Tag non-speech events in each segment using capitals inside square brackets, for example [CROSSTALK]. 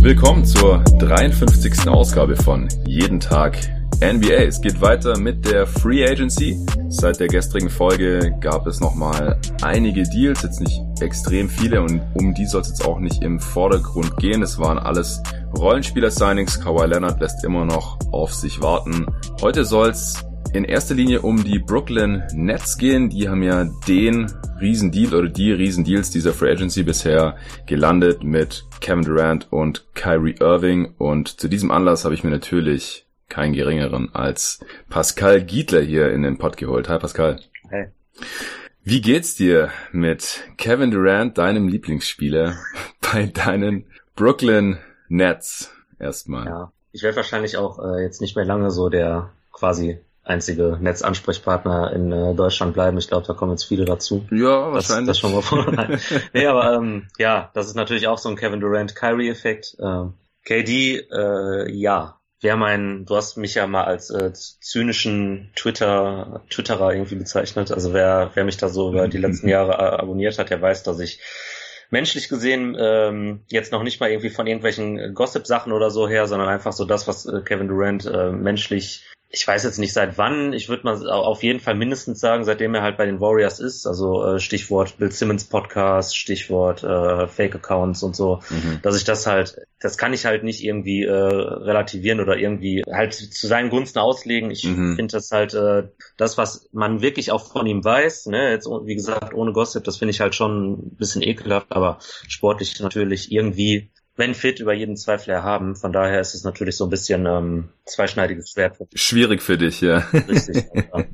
Willkommen zur 53. Ausgabe von Jeden Tag NBA. Es geht weiter mit der Free Agency. Seit der gestrigen Folge gab es nochmal einige Deals, jetzt nicht extrem viele und um die soll es jetzt auch nicht im Vordergrund gehen. Es waren alles Rollenspieler-Signings. Kawhi Leonard lässt immer noch auf sich warten. Heute soll es in erster Linie um die Brooklyn Nets gehen. Die haben ja den Riesendeal oder die Riesendeals dieser Free Agency bisher gelandet mit Kevin Durant und Kyrie Irving. Und zu diesem Anlass habe ich mir natürlich keinen geringeren als Pascal Giedler hier in den Pod geholt. Hi Pascal. Hey. Wie geht's dir mit Kevin Durant, deinem Lieblingsspieler, [LAUGHS] bei deinen Brooklyn Nets erstmal? Ja, ich werde wahrscheinlich auch äh, jetzt nicht mehr lange so der quasi einzige Netzansprechpartner in äh, Deutschland bleiben. Ich glaube, da kommen jetzt viele dazu. Ja, wahrscheinlich. Das, das schon mal vor. [LAUGHS] nee, aber ähm, ja, das ist natürlich auch so ein Kevin Durant-Kyrie-Effekt. Ähm, KD, äh, ja, wer mein, du hast mich ja mal als äh, zynischen Twitter, Twitterer irgendwie bezeichnet. Also wer, wer mich da so über die letzten Jahre abonniert hat, der weiß, dass ich menschlich gesehen ähm, jetzt noch nicht mal irgendwie von irgendwelchen Gossip-Sachen oder so her, sondern einfach so das, was äh, Kevin Durant äh, menschlich ich weiß jetzt nicht seit wann, ich würde mal auf jeden Fall mindestens sagen, seitdem er halt bei den Warriors ist, also äh, Stichwort Bill Simmons Podcast, Stichwort äh, Fake Accounts und so, mhm. dass ich das halt, das kann ich halt nicht irgendwie äh, relativieren oder irgendwie halt zu seinen Gunsten auslegen. Ich mhm. finde das halt äh, das, was man wirklich auch von ihm weiß, ne, jetzt wie gesagt ohne Gossip, das finde ich halt schon ein bisschen ekelhaft, aber sportlich natürlich irgendwie wenn fit, über jeden Zweifel erhaben. Von daher ist es natürlich so ein bisschen ähm, zweischneidiges Schwert. Schwierig für dich, ja. Richtig. [LAUGHS] ja.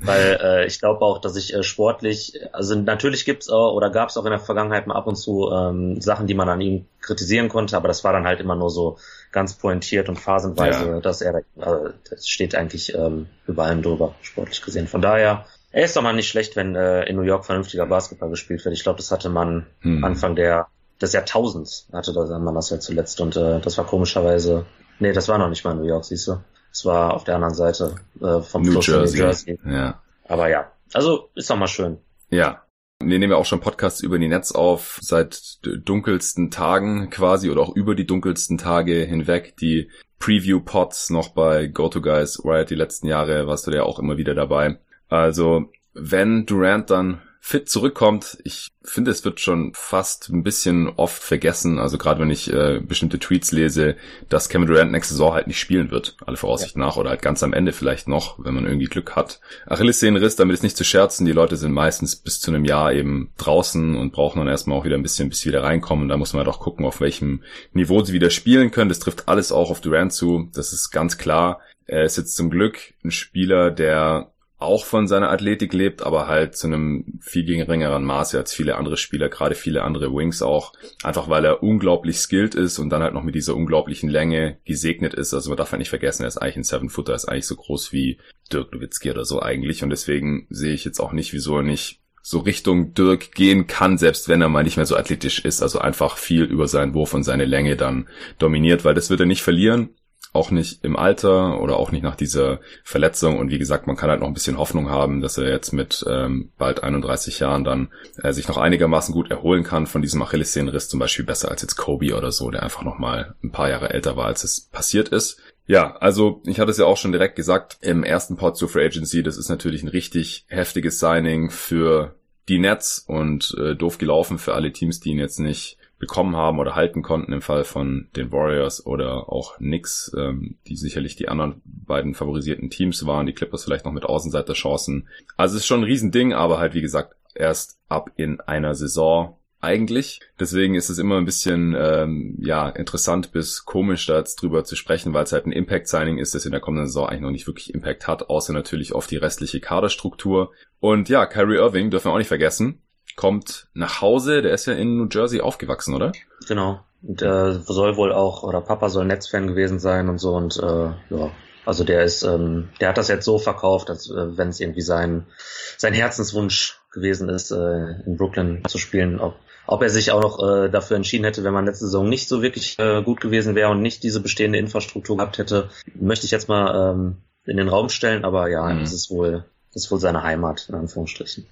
Weil äh, ich glaube auch, dass ich äh, sportlich, also natürlich gibt's auch oder gab es auch in der Vergangenheit mal ab und zu ähm, Sachen, die man an ihm kritisieren konnte, aber das war dann halt immer nur so ganz pointiert und phasenweise, ja. dass er, äh, das steht eigentlich ähm, über allem drüber, sportlich gesehen. Von daher, er ist doch mal nicht schlecht, wenn äh, in New York vernünftiger Basketball gespielt wird. Ich glaube, das hatte man hm. Anfang der des Jahrtausends hatte man das ja zuletzt und äh, das war komischerweise, nee, das war noch nicht mal New York, siehst du. Es war auf der anderen Seite äh, vom New Fluss Jersey. New Jersey. Ja. Aber ja, also ist doch mal schön. Ja. Wir nehmen ja auch schon Podcasts über die Netz auf, seit dunkelsten Tagen quasi oder auch über die dunkelsten Tage hinweg. Die Preview-Pods noch bei GoToGuys, Riot die letzten Jahre warst du ja auch immer wieder dabei. Also, wenn Durant dann fit zurückkommt. Ich finde, es wird schon fast ein bisschen oft vergessen, also gerade wenn ich äh, bestimmte Tweets lese, dass Kevin Durant nächste Saison halt nicht spielen wird, alle Voraussicht ja. nach, oder halt ganz am Ende vielleicht noch, wenn man irgendwie Glück hat. Achillessehnenriss, damit ist nicht zu scherzen, die Leute sind meistens bis zu einem Jahr eben draußen und brauchen dann erstmal auch wieder ein bisschen, bis sie wieder reinkommen. Da muss man halt auch gucken, auf welchem Niveau sie wieder spielen können. Das trifft alles auch auf Durant zu, das ist ganz klar. Er ist jetzt zum Glück ein Spieler, der auch von seiner Athletik lebt, aber halt zu einem viel geringeren Maße als viele andere Spieler, gerade viele andere Wings auch. Einfach weil er unglaublich skilled ist und dann halt noch mit dieser unglaublichen Länge gesegnet ist. Also man darf halt nicht vergessen, er ist eigentlich ein Seven-Footer, ist eigentlich so groß wie Dirk Nowitzki oder so eigentlich. Und deswegen sehe ich jetzt auch nicht, wieso er nicht so Richtung Dirk gehen kann, selbst wenn er mal nicht mehr so athletisch ist. Also einfach viel über seinen Wurf und seine Länge dann dominiert, weil das wird er nicht verlieren auch nicht im Alter oder auch nicht nach dieser Verletzung. Und wie gesagt, man kann halt noch ein bisschen Hoffnung haben, dass er jetzt mit ähm, bald 31 Jahren dann äh, sich noch einigermaßen gut erholen kann von diesem Achillessehnenriss, zum Beispiel besser als jetzt Kobe oder so, der einfach noch mal ein paar Jahre älter war, als es passiert ist. Ja, also ich hatte es ja auch schon direkt gesagt im ersten Pod zur Free Agency, das ist natürlich ein richtig heftiges Signing für die Nets und äh, doof gelaufen für alle Teams, die ihn jetzt nicht bekommen haben oder halten konnten im Fall von den Warriors oder auch Knicks, ähm, die sicherlich die anderen beiden favorisierten Teams waren, die Clippers vielleicht noch mit Außenseiterchancen. Also es ist schon ein Riesending, aber halt wie gesagt erst ab in einer Saison eigentlich. Deswegen ist es immer ein bisschen ähm, ja interessant bis komisch da jetzt drüber zu sprechen, weil es halt ein Impact-Signing ist, das in der kommenden Saison eigentlich noch nicht wirklich Impact hat, außer natürlich auf die restliche Kaderstruktur. Und ja, Kyrie Irving dürfen wir auch nicht vergessen kommt nach Hause. Der ist ja in New Jersey aufgewachsen, oder? Genau. Und äh, soll wohl auch, oder Papa soll Netzfan gewesen sein und so. Und äh, ja, also der ist, ähm, der hat das jetzt so verkauft, als äh, wenn es irgendwie sein, sein Herzenswunsch gewesen ist, äh, in Brooklyn zu spielen. Ob, ob er sich auch noch äh, dafür entschieden hätte, wenn man letzte Saison nicht so wirklich äh, gut gewesen wäre und nicht diese bestehende Infrastruktur gehabt hätte, möchte ich jetzt mal ähm, in den Raum stellen. Aber ja, mhm. das ist wohl das ist wohl seine Heimat, in Anführungsstrichen.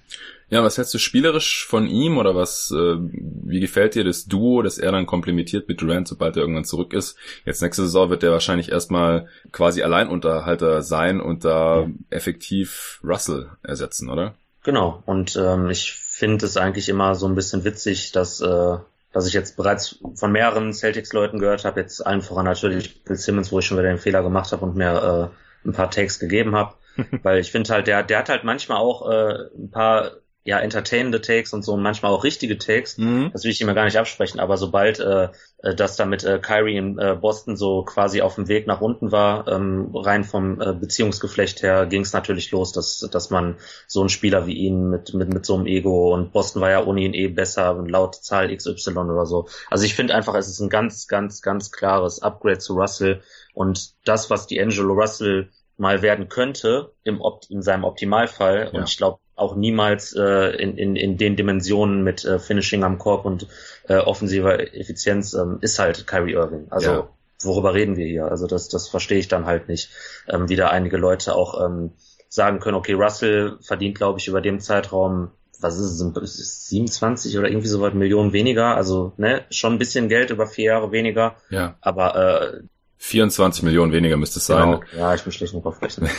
Ja, was hältst du spielerisch von ihm oder was, äh, wie gefällt dir das Duo, das er dann komplementiert mit Durant, sobald er irgendwann zurück ist? Jetzt nächste Saison wird er wahrscheinlich erstmal quasi Alleinunterhalter sein und da ja. effektiv Russell ersetzen, oder? Genau, und ähm, ich finde es eigentlich immer so ein bisschen witzig, dass, äh, dass ich jetzt bereits von mehreren Celtics-Leuten gehört habe, jetzt allen voran natürlich Bill Simmons, wo ich schon wieder den Fehler gemacht habe und mir äh, ein paar Takes gegeben habe [LAUGHS] Weil ich finde halt, der, der hat halt manchmal auch äh, ein paar ja entertainende Takes und so und manchmal auch richtige Takes. Mhm. Das will ich ihm gar nicht absprechen, aber sobald äh, äh, das da mit äh, Kyrie in äh, Boston so quasi auf dem Weg nach unten war, ähm, rein vom äh, Beziehungsgeflecht her, ging es natürlich los, dass, dass man so einen Spieler wie ihn mit, mit, mit so einem Ego und Boston war ja ohne ihn eh besser laut Zahl XY oder so. Also ich finde einfach, es ist ein ganz, ganz, ganz klares Upgrade zu Russell und das, was die Angelo Russell mal werden könnte im Opt in seinem Optimalfall. Ja. Und ich glaube auch niemals äh, in, in, in den Dimensionen mit äh, Finishing am Korb und äh, offensiver Effizienz ähm, ist halt Kyrie Irving. Also ja. worüber reden wir hier? Also das, das verstehe ich dann halt nicht. Ähm, wie da einige Leute auch ähm, sagen können, okay, Russell verdient, glaube ich, über dem Zeitraum was ist es, 27 oder irgendwie so weit Millionen weniger, also ne, schon ein bisschen Geld über vier Jahre weniger. Ja. Aber äh, 24 Millionen weniger müsste es sein. Genau. Ja, ich bin schlecht noch aufrechnen.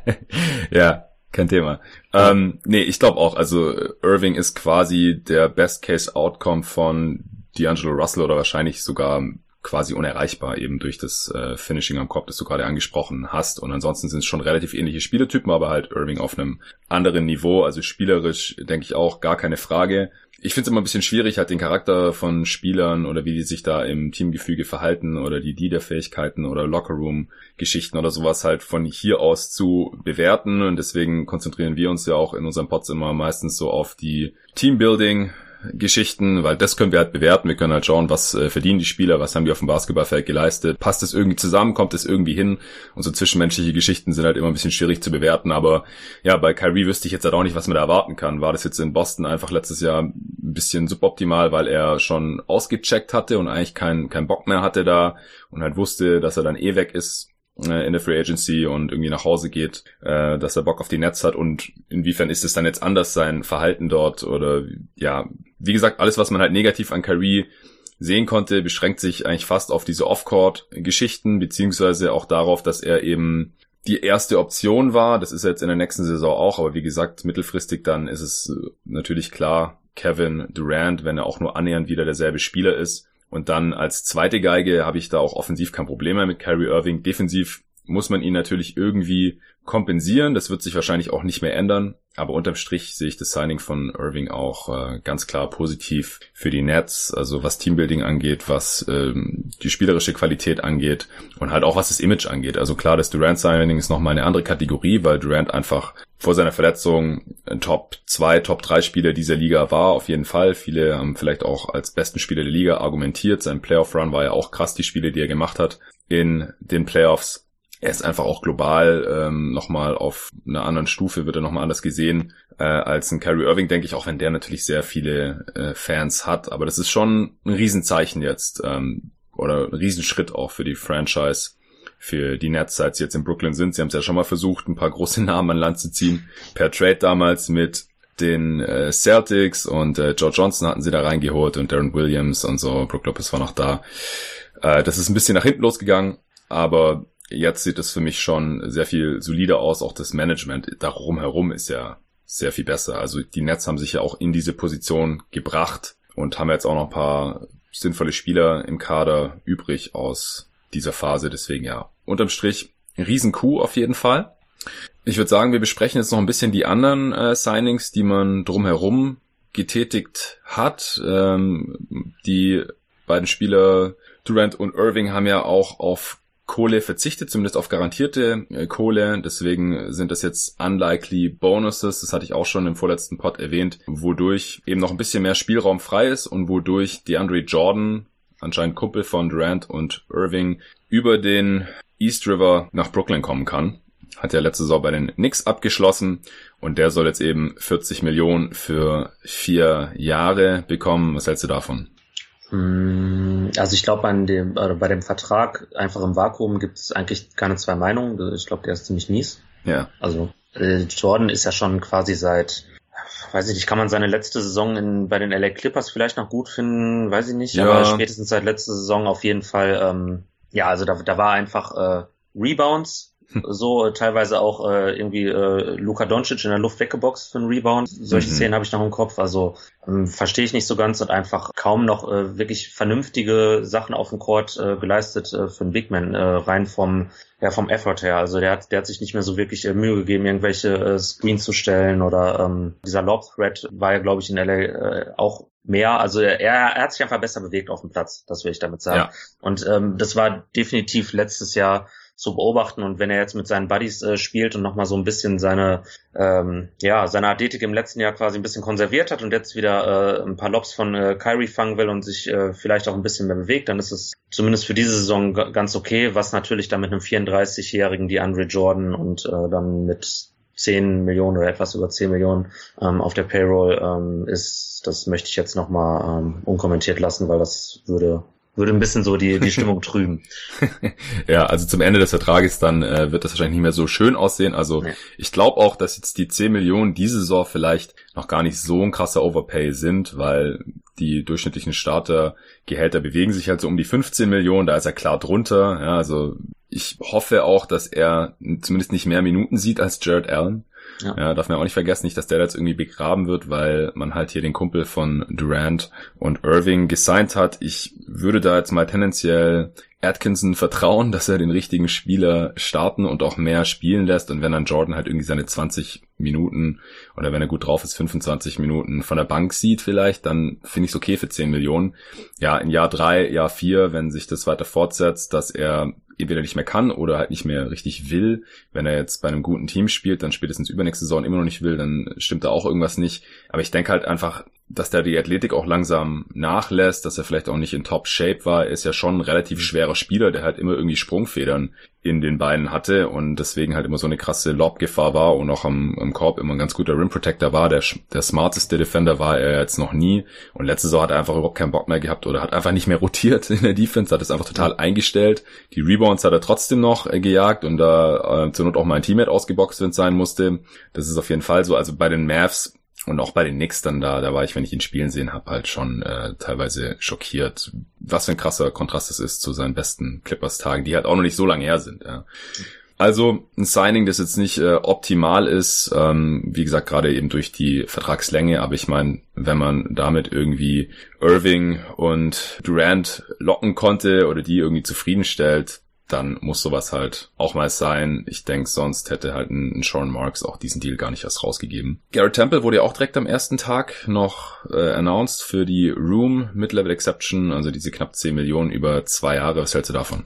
[LAUGHS] ja, kein Thema. Ähm, nee, ich glaube auch, also Irving ist quasi der Best-Case-Outcome von D'Angelo Russell oder wahrscheinlich sogar quasi unerreichbar eben durch das äh, Finishing am Kopf, das du gerade angesprochen hast. Und ansonsten sind es schon relativ ähnliche Spieletypen, aber halt Irving auf einem anderen Niveau. Also spielerisch denke ich auch gar keine Frage ich finde es immer ein bisschen schwierig, halt den Charakter von Spielern oder wie die sich da im Teamgefüge verhalten oder die Leaderfähigkeiten oder Lockerroom-Geschichten oder sowas halt von hier aus zu bewerten. Und deswegen konzentrieren wir uns ja auch in unserem Pods immer meistens so auf die Teambuilding Geschichten, weil das können wir halt bewerten. Wir können halt schauen, was äh, verdienen die Spieler, was haben die auf dem Basketballfeld geleistet, passt es irgendwie zusammen, kommt es irgendwie hin. Und so zwischenmenschliche Geschichten sind halt immer ein bisschen schwierig zu bewerten. Aber ja, bei Kyrie wüsste ich jetzt halt auch nicht, was man da erwarten kann. War das jetzt in Boston einfach letztes Jahr ein bisschen suboptimal, weil er schon ausgecheckt hatte und eigentlich keinen kein Bock mehr hatte da und halt wusste, dass er dann eh weg ist in der Free Agency und irgendwie nach Hause geht, äh, dass er Bock auf die Netz hat und inwiefern ist es dann jetzt anders sein Verhalten dort oder ja, wie gesagt, alles, was man halt negativ an Kyrie sehen konnte, beschränkt sich eigentlich fast auf diese Off-Court-Geschichten, beziehungsweise auch darauf, dass er eben die erste Option war. Das ist jetzt in der nächsten Saison auch, aber wie gesagt, mittelfristig dann ist es äh, natürlich klar, Kevin Durant, wenn er auch nur annähernd wieder derselbe Spieler ist. Und dann als zweite Geige habe ich da auch offensiv kein Problem mehr mit Kyrie Irving. Defensiv muss man ihn natürlich irgendwie kompensieren. Das wird sich wahrscheinlich auch nicht mehr ändern. Aber unterm Strich sehe ich das Signing von Irving auch äh, ganz klar positiv für die Nets. Also was Teambuilding angeht, was ähm, die spielerische Qualität angeht und halt auch was das Image angeht. Also klar, das Durant-Signing ist nochmal eine andere Kategorie, weil Durant einfach vor seiner Verletzung Top 2, Top 3 Spieler dieser Liga war, auf jeden Fall. Viele haben vielleicht auch als besten Spieler der Liga argumentiert. Sein Playoff-Run war ja auch krass, die Spiele, die er gemacht hat in den Playoffs er ist einfach auch global ähm, nochmal auf einer anderen Stufe, wird er nochmal anders gesehen äh, als ein Kyrie Irving, denke ich, auch wenn der natürlich sehr viele äh, Fans hat. Aber das ist schon ein Riesenzeichen jetzt ähm, oder ein Riesenschritt auch für die Franchise, für die Nets, seit sie jetzt in Brooklyn sind. Sie haben es ja schon mal versucht, ein paar große [LAUGHS] Namen an Land zu ziehen. Per Trade damals mit den äh, Celtics und äh, George Johnson hatten sie da reingeholt und Darren Williams und so. Brook Lopez war noch da. Äh, das ist ein bisschen nach hinten losgegangen, aber jetzt sieht es für mich schon sehr viel solider aus. Auch das Management darum herum ist ja sehr viel besser. Also die Nets haben sich ja auch in diese Position gebracht und haben jetzt auch noch ein paar sinnvolle Spieler im Kader übrig aus dieser Phase. Deswegen ja, unterm Strich Riesen-Coup auf jeden Fall. Ich würde sagen, wir besprechen jetzt noch ein bisschen die anderen äh, Signings, die man drumherum getätigt hat. Ähm, die beiden Spieler Durant und Irving haben ja auch auf Kohle verzichtet, zumindest auf garantierte äh, Kohle. Deswegen sind das jetzt unlikely Bonuses. Das hatte ich auch schon im vorletzten Pod erwähnt, wodurch eben noch ein bisschen mehr Spielraum frei ist und wodurch DeAndre Jordan, anscheinend Kumpel von Durant und Irving, über den East River nach Brooklyn kommen kann hat ja letzte Saison bei den Knicks abgeschlossen und der soll jetzt eben 40 Millionen für vier Jahre bekommen. Was hältst du davon? Hm, also ich glaube, an dem, äh, bei dem Vertrag einfach im Vakuum gibt es eigentlich keine zwei Meinungen. Ich glaube, der ist ziemlich mies. Ja. Also äh, Jordan ist ja schon quasi seit, weiß ich nicht, kann man seine letzte Saison in, bei den LA Clippers vielleicht noch gut finden, weiß ich nicht, ja. aber spätestens seit letzter Saison auf jeden Fall, ähm, ja, also da, da war einfach äh, Rebounds, so äh, teilweise auch äh, irgendwie äh, Luka Doncic in der Luft weggeboxt für einen Rebound. Solche mhm. Szenen habe ich noch im Kopf. Also ähm, verstehe ich nicht so ganz und einfach kaum noch äh, wirklich vernünftige Sachen auf dem Court äh, geleistet äh, für einen Big Man, äh, rein vom ja vom Effort her. Also der hat der hat sich nicht mehr so wirklich äh, Mühe gegeben, irgendwelche äh, Screens zu stellen oder ähm, dieser Lob Threat war ja glaube ich in LA äh, auch mehr. Also er, er hat sich einfach besser bewegt auf dem Platz. Das will ich damit sagen. Ja. Und ähm, das war definitiv letztes Jahr zu beobachten. Und wenn er jetzt mit seinen Buddies äh, spielt und nochmal so ein bisschen seine, ähm, ja, seine Athletik im letzten Jahr quasi ein bisschen konserviert hat und jetzt wieder äh, ein paar Lobs von äh, Kyrie fangen will und sich äh, vielleicht auch ein bisschen mehr bewegt, dann ist es zumindest für diese Saison ganz okay, was natürlich dann mit einem 34-jährigen DeAndre Jordan und äh, dann mit 10 Millionen oder etwas über 10 Millionen ähm, auf der Payroll ähm, ist, das möchte ich jetzt nochmal ähm, unkommentiert lassen, weil das würde würde ein bisschen so die, die [LAUGHS] Stimmung trüben. [LAUGHS] ja, also zum Ende des Vertrages dann äh, wird das wahrscheinlich nicht mehr so schön aussehen. Also nee. ich glaube auch, dass jetzt die 10 Millionen diese Saison vielleicht noch gar nicht so ein krasser Overpay sind, weil die durchschnittlichen Startergehälter bewegen sich halt so um die 15 Millionen, da ist er klar drunter. Ja, also ich hoffe auch, dass er zumindest nicht mehr Minuten sieht als Jared Allen. Ja. ja. darf man auch nicht vergessen, nicht, dass der jetzt irgendwie begraben wird, weil man halt hier den Kumpel von Durant und Irving gesigned hat. Ich würde da jetzt mal tendenziell Atkinson vertrauen, dass er den richtigen Spieler starten und auch mehr spielen lässt und wenn dann Jordan halt irgendwie seine 20 Minuten oder wenn er gut drauf ist 25 Minuten von der Bank sieht vielleicht, dann finde ich es okay für 10 Millionen. Ja, in Jahr drei, Jahr vier, wenn sich das weiter fortsetzt, dass er entweder nicht mehr kann oder halt nicht mehr richtig will. Wenn er jetzt bei einem guten Team spielt, dann spätestens übernächste Saison immer noch nicht will, dann stimmt da auch irgendwas nicht. Aber ich denke halt einfach, dass der die Athletik auch langsam nachlässt, dass er vielleicht auch nicht in Top Shape war. Er ist ja schon ein relativ schwerer Spieler, der halt immer irgendwie Sprungfedern in den Beinen hatte und deswegen halt immer so eine krasse Lobgefahr war und auch am, am Korb immer ein ganz guter Rim Protector war. Der, der smarteste Defender war er jetzt noch nie und letzte Saison hat er einfach überhaupt keinen Bock mehr gehabt oder hat einfach nicht mehr [LAUGHS] rotiert in der Defense, hat es einfach total eingestellt. Die Rebounds hat er trotzdem noch äh, gejagt und da äh, zur Not auch mal ein Teammate ausgeboxt, wenn es sein musste. Das ist auf jeden Fall so. Also bei den Mavs und auch bei den Knicks dann da, da war ich, wenn ich ihn spielen sehen habe, halt schon äh, teilweise schockiert, was für ein krasser Kontrast es ist zu seinen besten Clippers-Tagen, die halt auch noch nicht so lange her sind. Ja. Also ein Signing, das jetzt nicht äh, optimal ist, ähm, wie gesagt, gerade eben durch die Vertragslänge, aber ich meine, wenn man damit irgendwie Irving und Durant locken konnte oder die irgendwie zufriedenstellt, dann muss sowas halt auch mal sein. Ich denke, sonst hätte halt ein, Sean Marks auch diesen Deal gar nicht erst rausgegeben. Garrett Temple wurde ja auch direkt am ersten Tag noch äh, announced für die Room Mid-Level Exception, also diese knapp 10 Millionen über zwei Jahre. Was hältst du davon?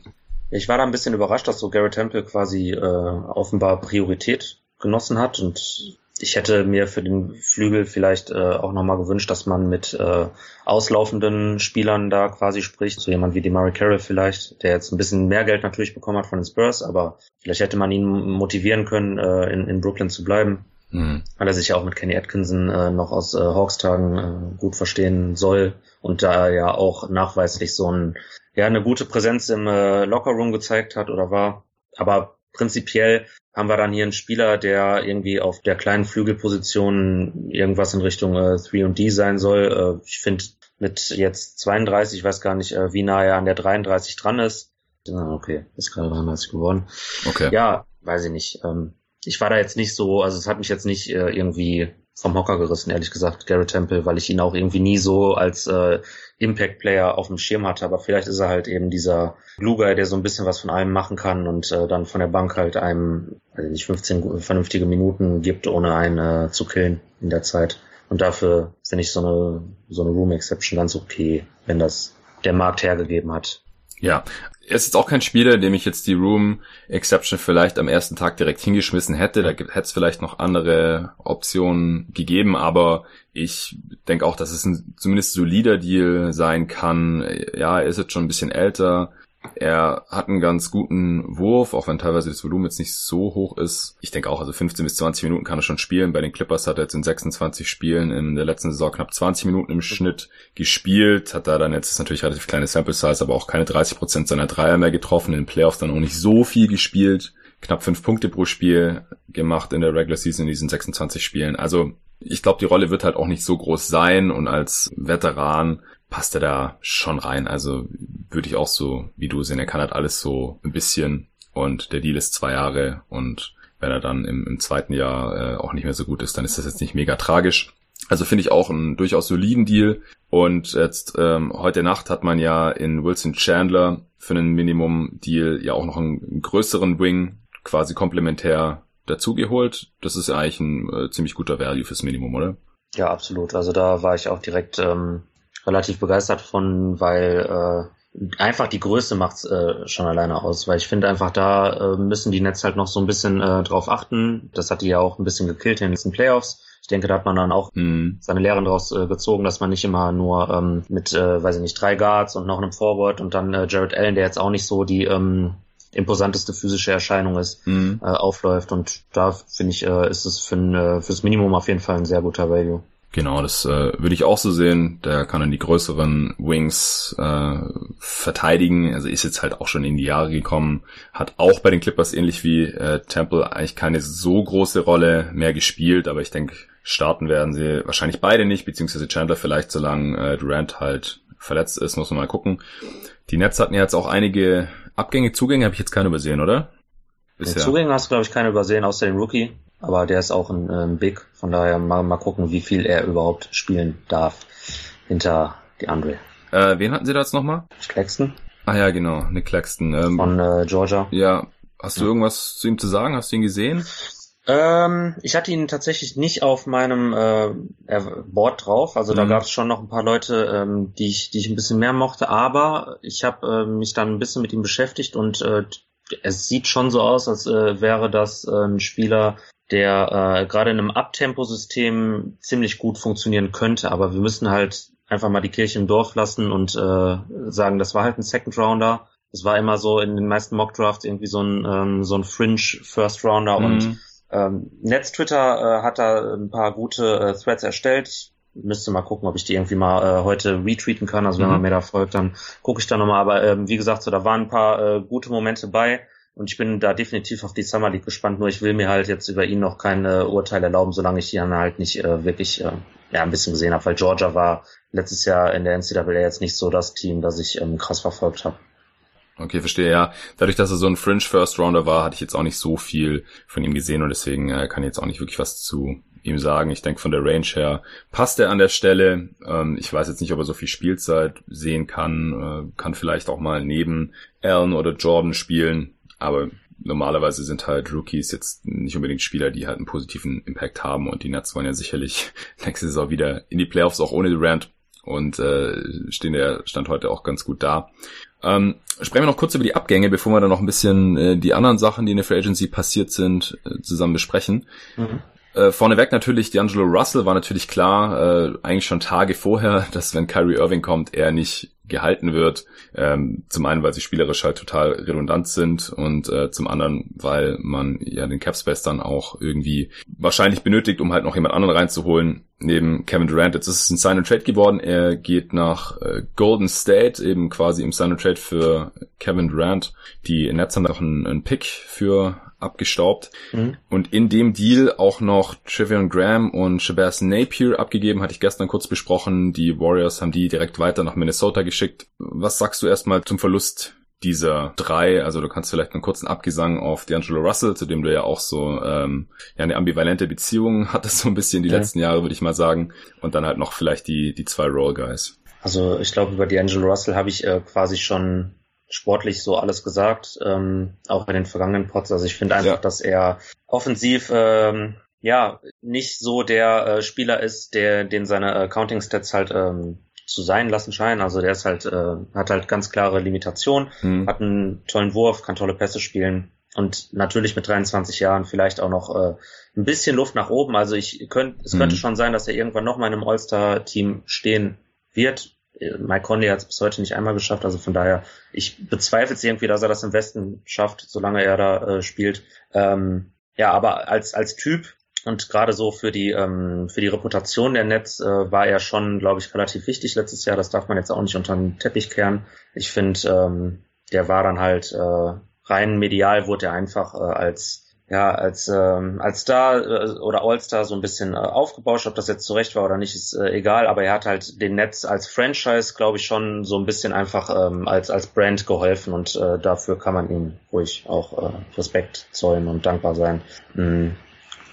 Ich war da ein bisschen überrascht, dass so Garrett Temple quasi äh, offenbar Priorität genossen hat und ich hätte mir für den Flügel vielleicht äh, auch nochmal gewünscht, dass man mit äh, auslaufenden Spielern da quasi spricht, so jemand wie Demari Carroll vielleicht, der jetzt ein bisschen mehr Geld natürlich bekommen hat von den Spurs, aber vielleicht hätte man ihn motivieren können, äh, in, in Brooklyn zu bleiben. Mhm. Weil er sich ja auch mit Kenny Atkinson äh, noch aus äh, Hawks-Tagen äh, gut verstehen soll und da er ja auch nachweislich so ein, ja, eine gute Präsenz im äh, Lockerroom gezeigt hat oder war. Aber prinzipiell haben wir dann hier einen Spieler, der irgendwie auf der kleinen Flügelposition irgendwas in Richtung äh, 3 und D sein soll. Äh, ich finde mit jetzt 32, ich weiß gar nicht, äh, wie nah er an der 33 dran ist. okay, ist gerade 33 geworden. Okay. Ja, weiß ich nicht. Ähm, ich war da jetzt nicht so, also es hat mich jetzt nicht äh, irgendwie vom Hocker gerissen, ehrlich gesagt, Garrett Temple, weil ich ihn auch irgendwie nie so als äh, Impact-Player auf dem Schirm hatte. Aber vielleicht ist er halt eben dieser Blue Guy, der so ein bisschen was von allem machen kann und äh, dann von der Bank halt einem, also nicht 15 vernünftige Minuten gibt, ohne einen äh, zu killen in der Zeit. Und dafür finde ich so eine, so eine Room Exception ganz okay, wenn das der Markt hergegeben hat. Ja, er ist jetzt auch kein Spieler, dem ich jetzt die Room Exception vielleicht am ersten Tag direkt hingeschmissen hätte. Da hätte es vielleicht noch andere Optionen gegeben, aber ich denke auch, dass es ein zumindest solider Deal sein kann. Ja, er ist jetzt schon ein bisschen älter. Er hat einen ganz guten Wurf, auch wenn teilweise das Volumen jetzt nicht so hoch ist. Ich denke auch, also 15 bis 20 Minuten kann er schon spielen. Bei den Clippers hat er jetzt in 26 Spielen in der letzten Saison knapp 20 Minuten im Schnitt gespielt. Hat da dann jetzt natürlich relativ kleine Sample Size, aber auch keine 30 Prozent seiner Dreier mehr getroffen. In den Playoffs dann auch nicht so viel gespielt. Knapp fünf Punkte pro Spiel gemacht in der Regular Season in diesen 26 Spielen. Also ich glaube, die Rolle wird halt auch nicht so groß sein und als Veteran passt er da schon rein. Also würde ich auch so, wie du sehen, er kann halt alles so ein bisschen und der Deal ist zwei Jahre und wenn er dann im, im zweiten Jahr äh, auch nicht mehr so gut ist, dann ist das jetzt nicht mega tragisch. Also finde ich auch einen durchaus soliden Deal. Und jetzt ähm, heute Nacht hat man ja in Wilson Chandler für einen Minimum-Deal ja auch noch einen, größeren Wing quasi komplementär dazugeholt. Das ist ja eigentlich ein äh, ziemlich guter Value fürs Minimum, oder? Ja, absolut. Also da war ich auch direkt ähm, relativ begeistert von, weil äh, einfach die Größe macht's äh, schon alleine aus, weil ich finde einfach da äh, müssen die Nets halt noch so ein bisschen äh, drauf achten. Das hat die ja auch ein bisschen gekillt in den letzten Playoffs. Ich denke, da hat man dann auch mhm. seine Lehren daraus äh, gezogen, dass man nicht immer nur ähm, mit, äh, weiß ich nicht, drei Guards und noch einem Forward und dann äh, Jared Allen, der jetzt auch nicht so die ähm, imposanteste physische Erscheinung ist, mhm. äh, aufläuft. Und da finde ich, äh, ist es für ein, äh, fürs Minimum auf jeden Fall ein sehr guter Value. Genau, das äh, würde ich auch so sehen. Der kann dann die größeren Wings äh, verteidigen. Also ist jetzt halt auch schon in die Jahre gekommen. Hat auch bei den Clippers ähnlich wie äh, Temple eigentlich keine so große Rolle mehr gespielt. Aber ich denke, starten werden sie wahrscheinlich beide nicht, beziehungsweise Chandler vielleicht, solange äh, Durant halt verletzt ist, muss man mal gucken. Die Nets hatten ja jetzt auch einige Abgänge, Zugänge habe ich jetzt keine übersehen, oder? Bisher. Den Zugänge hast du, glaube ich, keine übersehen, außer den Rookie. Aber der ist auch ein, ein Big. Von daher mal, mal gucken, wie viel er überhaupt spielen darf hinter die Andre. Äh, wen hatten sie da jetzt nochmal? Claxton. Ah ja, genau, Nick Claxton. Ähm, Von äh, Georgia. Ja. Hast du ja. irgendwas zu ihm zu sagen? Hast du ihn gesehen? Ähm, ich hatte ihn tatsächlich nicht auf meinem äh, Board drauf. Also mhm. da gab es schon noch ein paar Leute, ähm, die ich, die ich ein bisschen mehr mochte. Aber ich habe äh, mich dann ein bisschen mit ihm beschäftigt und äh, es sieht schon so aus, als äh, wäre das äh, ein Spieler, der äh, gerade in einem Abtempo-System ziemlich gut funktionieren könnte. Aber wir müssen halt einfach mal die Kirche im Dorf lassen und äh, sagen, das war halt ein Second Rounder. Das war immer so in den meisten Mock Drafts irgendwie so ein ähm, so ein Fringe First Rounder mhm. und ähm, Netz Twitter äh, hat da ein paar gute äh, Threads erstellt. Ich müsste mal gucken, ob ich die irgendwie mal äh, heute retweeten kann. Also wenn mhm. man mir da folgt, dann gucke ich da nochmal. Aber ähm, wie gesagt, so da waren ein paar äh, gute Momente bei. Und ich bin da definitiv auf die Summer League gespannt. Nur ich will mir halt jetzt über ihn noch kein äh, Urteil erlauben, solange ich ihn halt nicht äh, wirklich äh, ja ein bisschen gesehen habe. Weil Georgia war letztes Jahr in der NCAA jetzt nicht so das Team, das ich ähm, krass verfolgt habe. Okay, verstehe, ja. Dadurch, dass er so ein Fringe First Rounder war, hatte ich jetzt auch nicht so viel von ihm gesehen und deswegen äh, kann ich jetzt auch nicht wirklich was zu ihm sagen. Ich denke, von der Range her passt er an der Stelle. Ähm, ich weiß jetzt nicht, ob er so viel Spielzeit sehen kann. Äh, kann vielleicht auch mal neben Allen oder Jordan spielen. Aber normalerweise sind halt Rookies jetzt nicht unbedingt Spieler, die halt einen positiven Impact haben und die Nets wollen ja sicherlich [LAUGHS] nächste Saison wieder in die Playoffs, auch ohne Durant und äh, stehen der Stand heute auch ganz gut da. Ähm, sprechen wir noch kurz über die Abgänge, bevor wir dann noch ein bisschen äh, die anderen Sachen, die in der Free Agency passiert sind, äh, zusammen besprechen. Mhm. Äh, vorneweg natürlich, D'Angelo Russell war natürlich klar, äh, eigentlich schon Tage vorher, [LAUGHS] dass wenn Kyrie Irving kommt, er nicht gehalten wird. Ähm, zum einen, weil sie spielerisch halt total redundant sind und äh, zum anderen, weil man ja den Capspace dann auch irgendwie wahrscheinlich benötigt, um halt noch jemand anderen reinzuholen. Neben Kevin Durant, jetzt ist es ein Sign and Trade geworden. Er geht nach äh, Golden State, eben quasi im Sign and Trade für Kevin Durant. Die Nets haben noch einen, einen Pick für abgestaubt. Mhm. Und in dem Deal auch noch Trevion Graham und Shabazz Napier abgegeben, hatte ich gestern kurz besprochen. Die Warriors haben die direkt weiter nach Minnesota geschickt. Was sagst du erstmal zum Verlust dieser drei, also du kannst vielleicht einen kurzen Abgesang auf D'Angelo Russell, zu dem du ja auch so ähm, ja eine ambivalente Beziehung [LAUGHS] hattest, so ein bisschen die ja. letzten Jahre, würde ich mal sagen. Und dann halt noch vielleicht die, die zwei Roll Guys. Also ich glaube, über D'Angelo Russell habe ich äh, quasi schon sportlich so alles gesagt, ähm, auch bei den vergangenen Pots. Also ich finde einfach, ja. dass er offensiv ähm, ja nicht so der äh, Spieler ist, der den seine äh, Counting Stats halt ähm, zu sein lassen scheinen. Also der ist halt äh, hat halt ganz klare Limitationen, mhm. hat einen tollen Wurf, kann tolle Pässe spielen und natürlich mit 23 Jahren vielleicht auch noch äh, ein bisschen Luft nach oben. Also ich könnte es mhm. könnte schon sein, dass er irgendwann noch mal in einem All-Star Team stehen wird Mike Conley hat es bis heute nicht einmal geschafft, also von daher, ich bezweifle es irgendwie, dass er das im Westen schafft, solange er da äh, spielt. Ähm, ja, aber als, als Typ und gerade so für die ähm, für die Reputation der Netz äh, war er schon, glaube ich, relativ wichtig letztes Jahr. Das darf man jetzt auch nicht unter den Teppich kehren. Ich finde, ähm, der war dann halt äh, rein medial wurde er einfach äh, als ja, als, ähm, als Star äh, oder All-Star so ein bisschen äh, aufgebauscht. Ob das jetzt zurecht war oder nicht, ist äh, egal, aber er hat halt den Netz als Franchise, glaube ich, schon so ein bisschen einfach ähm, als, als Brand geholfen und äh, dafür kann man ihm ruhig auch äh, Respekt zollen und dankbar sein. Mhm.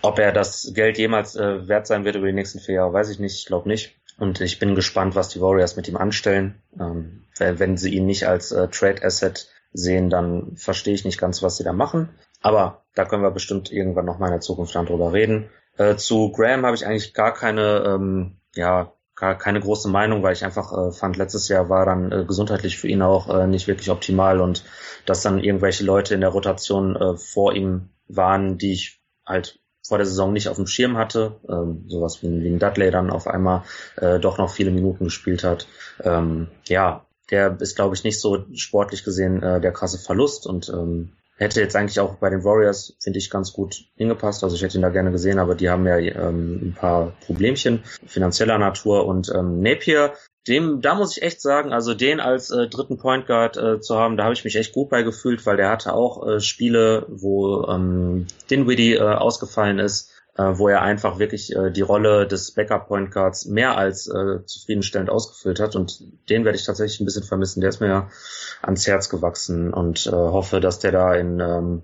Ob er das Geld jemals äh, wert sein wird über die nächsten vier Jahre, weiß ich nicht. Ich glaube nicht. Und ich bin gespannt, was die Warriors mit ihm anstellen. Ähm, wenn sie ihn nicht als äh, Trade Asset sehen, dann verstehe ich nicht ganz, was sie da machen. Aber da können wir bestimmt irgendwann noch mal in der Zukunft dann drüber reden. Äh, zu Graham habe ich eigentlich gar keine, ähm, ja, gar keine große Meinung, weil ich einfach äh, fand, letztes Jahr war dann äh, gesundheitlich für ihn auch äh, nicht wirklich optimal und dass dann irgendwelche Leute in der Rotation äh, vor ihm waren, die ich halt vor der Saison nicht auf dem Schirm hatte, ähm, sowas wie, wie ein Dudley dann auf einmal äh, doch noch viele Minuten gespielt hat. Ähm, ja, der ist, glaube ich, nicht so sportlich gesehen äh, der krasse Verlust und ähm, hätte jetzt eigentlich auch bei den Warriors, finde ich, ganz gut hingepasst. Also ich hätte ihn da gerne gesehen, aber die haben ja ähm, ein paar Problemchen finanzieller Natur und ähm, Napier, dem, da muss ich echt sagen, also den als äh, dritten Point Guard äh, zu haben, da habe ich mich echt gut bei gefühlt, weil der hatte auch äh, Spiele, wo ähm, Dinwiddie äh, ausgefallen ist wo er einfach wirklich äh, die Rolle des Backup Point Guards mehr als äh, zufriedenstellend ausgefüllt hat und den werde ich tatsächlich ein bisschen vermissen. Der ist mir ja ans Herz gewachsen und äh, hoffe, dass der da in ähm,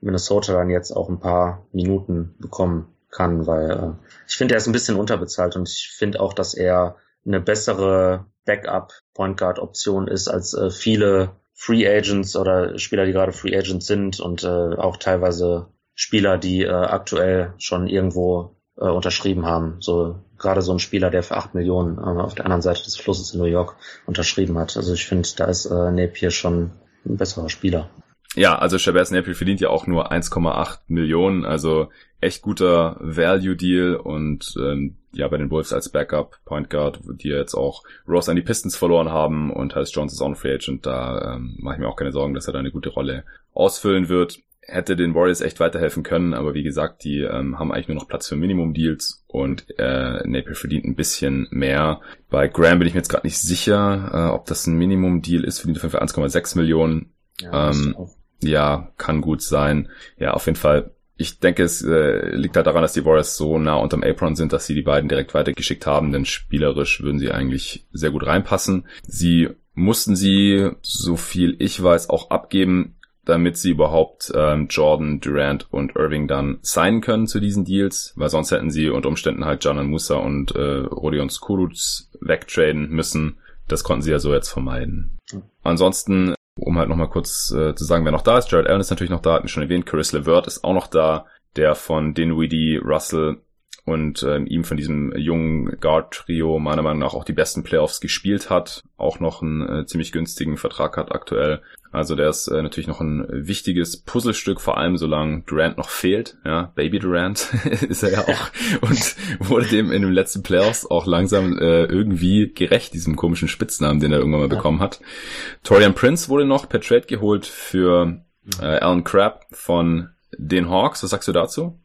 Minnesota dann jetzt auch ein paar Minuten bekommen kann, weil äh, ich finde, er ist ein bisschen unterbezahlt und ich finde auch, dass er eine bessere Backup Point Guard Option ist als äh, viele Free Agents oder Spieler, die gerade Free Agents sind und äh, auch teilweise Spieler, die äh, aktuell schon irgendwo äh, unterschrieben haben. So gerade so ein Spieler, der für acht Millionen äh, auf der anderen Seite des Flusses in New York unterschrieben hat. Also ich finde, da ist äh, Napier schon ein besserer Spieler. Ja, also Shabazz Napier verdient ja auch nur 1,8 Millionen, also echt guter Value-Deal und ähm, ja, bei den Wolves als Backup Point Guard, die jetzt auch Ross an die Pistons verloren haben und Heiß Jones ist on Free Agent, da ähm, mache ich mir auch keine Sorgen, dass er da eine gute Rolle ausfüllen wird hätte den Warriors echt weiterhelfen können, aber wie gesagt, die ähm, haben eigentlich nur noch Platz für Minimum-Deals und äh, Napier verdient ein bisschen mehr. Bei Graham bin ich mir jetzt gerade nicht sicher, äh, ob das ein Minimum-Deal ist, verdient für 1,6 Millionen. Ja, ähm, ja, kann gut sein. Ja, auf jeden Fall. Ich denke, es äh, liegt halt daran, dass die Warriors so nah unterm Apron sind, dass sie die beiden direkt weitergeschickt haben, denn spielerisch würden sie eigentlich sehr gut reinpassen. Sie mussten sie, so viel ich weiß, auch abgeben, damit sie überhaupt ähm, Jordan, Durant und Irving dann signen können zu diesen Deals, weil sonst hätten sie unter Umständen halt Janan Musa und äh, Rodion Skuruc wegtraden müssen. Das konnten sie ja so jetzt vermeiden. Ansonsten, um halt nochmal kurz äh, zu sagen, wer noch da ist, Jared Allen ist natürlich noch da, hat mich schon erwähnt, Chris LeVert ist auch noch da, der von Dinwiddie, Russell und äh, ihm von diesem jungen Guard-Trio meiner Meinung nach auch die besten Playoffs gespielt hat, auch noch einen äh, ziemlich günstigen Vertrag hat aktuell. Also der ist äh, natürlich noch ein wichtiges Puzzlestück, vor allem solange Durant noch fehlt. Ja, Baby Durant [LAUGHS] ist er ja auch und wurde dem in den letzten Playoffs auch langsam äh, irgendwie gerecht, diesem komischen Spitznamen, den er irgendwann mal ja. bekommen hat. Torian Prince wurde noch per Trade geholt für äh, Alan Crabb von den Hawks. Was sagst du dazu?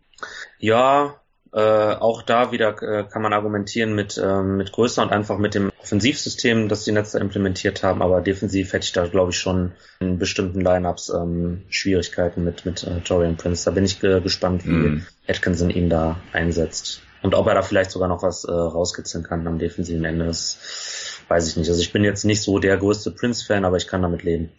Ja, äh, auch da wieder äh, kann man argumentieren mit, äh, mit Größe und einfach mit dem Offensivsystem, das die Netze implementiert haben, aber defensiv hätte ich da, glaube ich, schon in bestimmten Lineups ähm, Schwierigkeiten mit, mit äh, Torian Prince. Da bin ich äh, gespannt, wie mm. Atkinson ihn da einsetzt. Und ob er da vielleicht sogar noch was äh, rauskitzeln kann am defensiven Ende, das weiß ich nicht. Also ich bin jetzt nicht so der größte Prince-Fan, aber ich kann damit leben.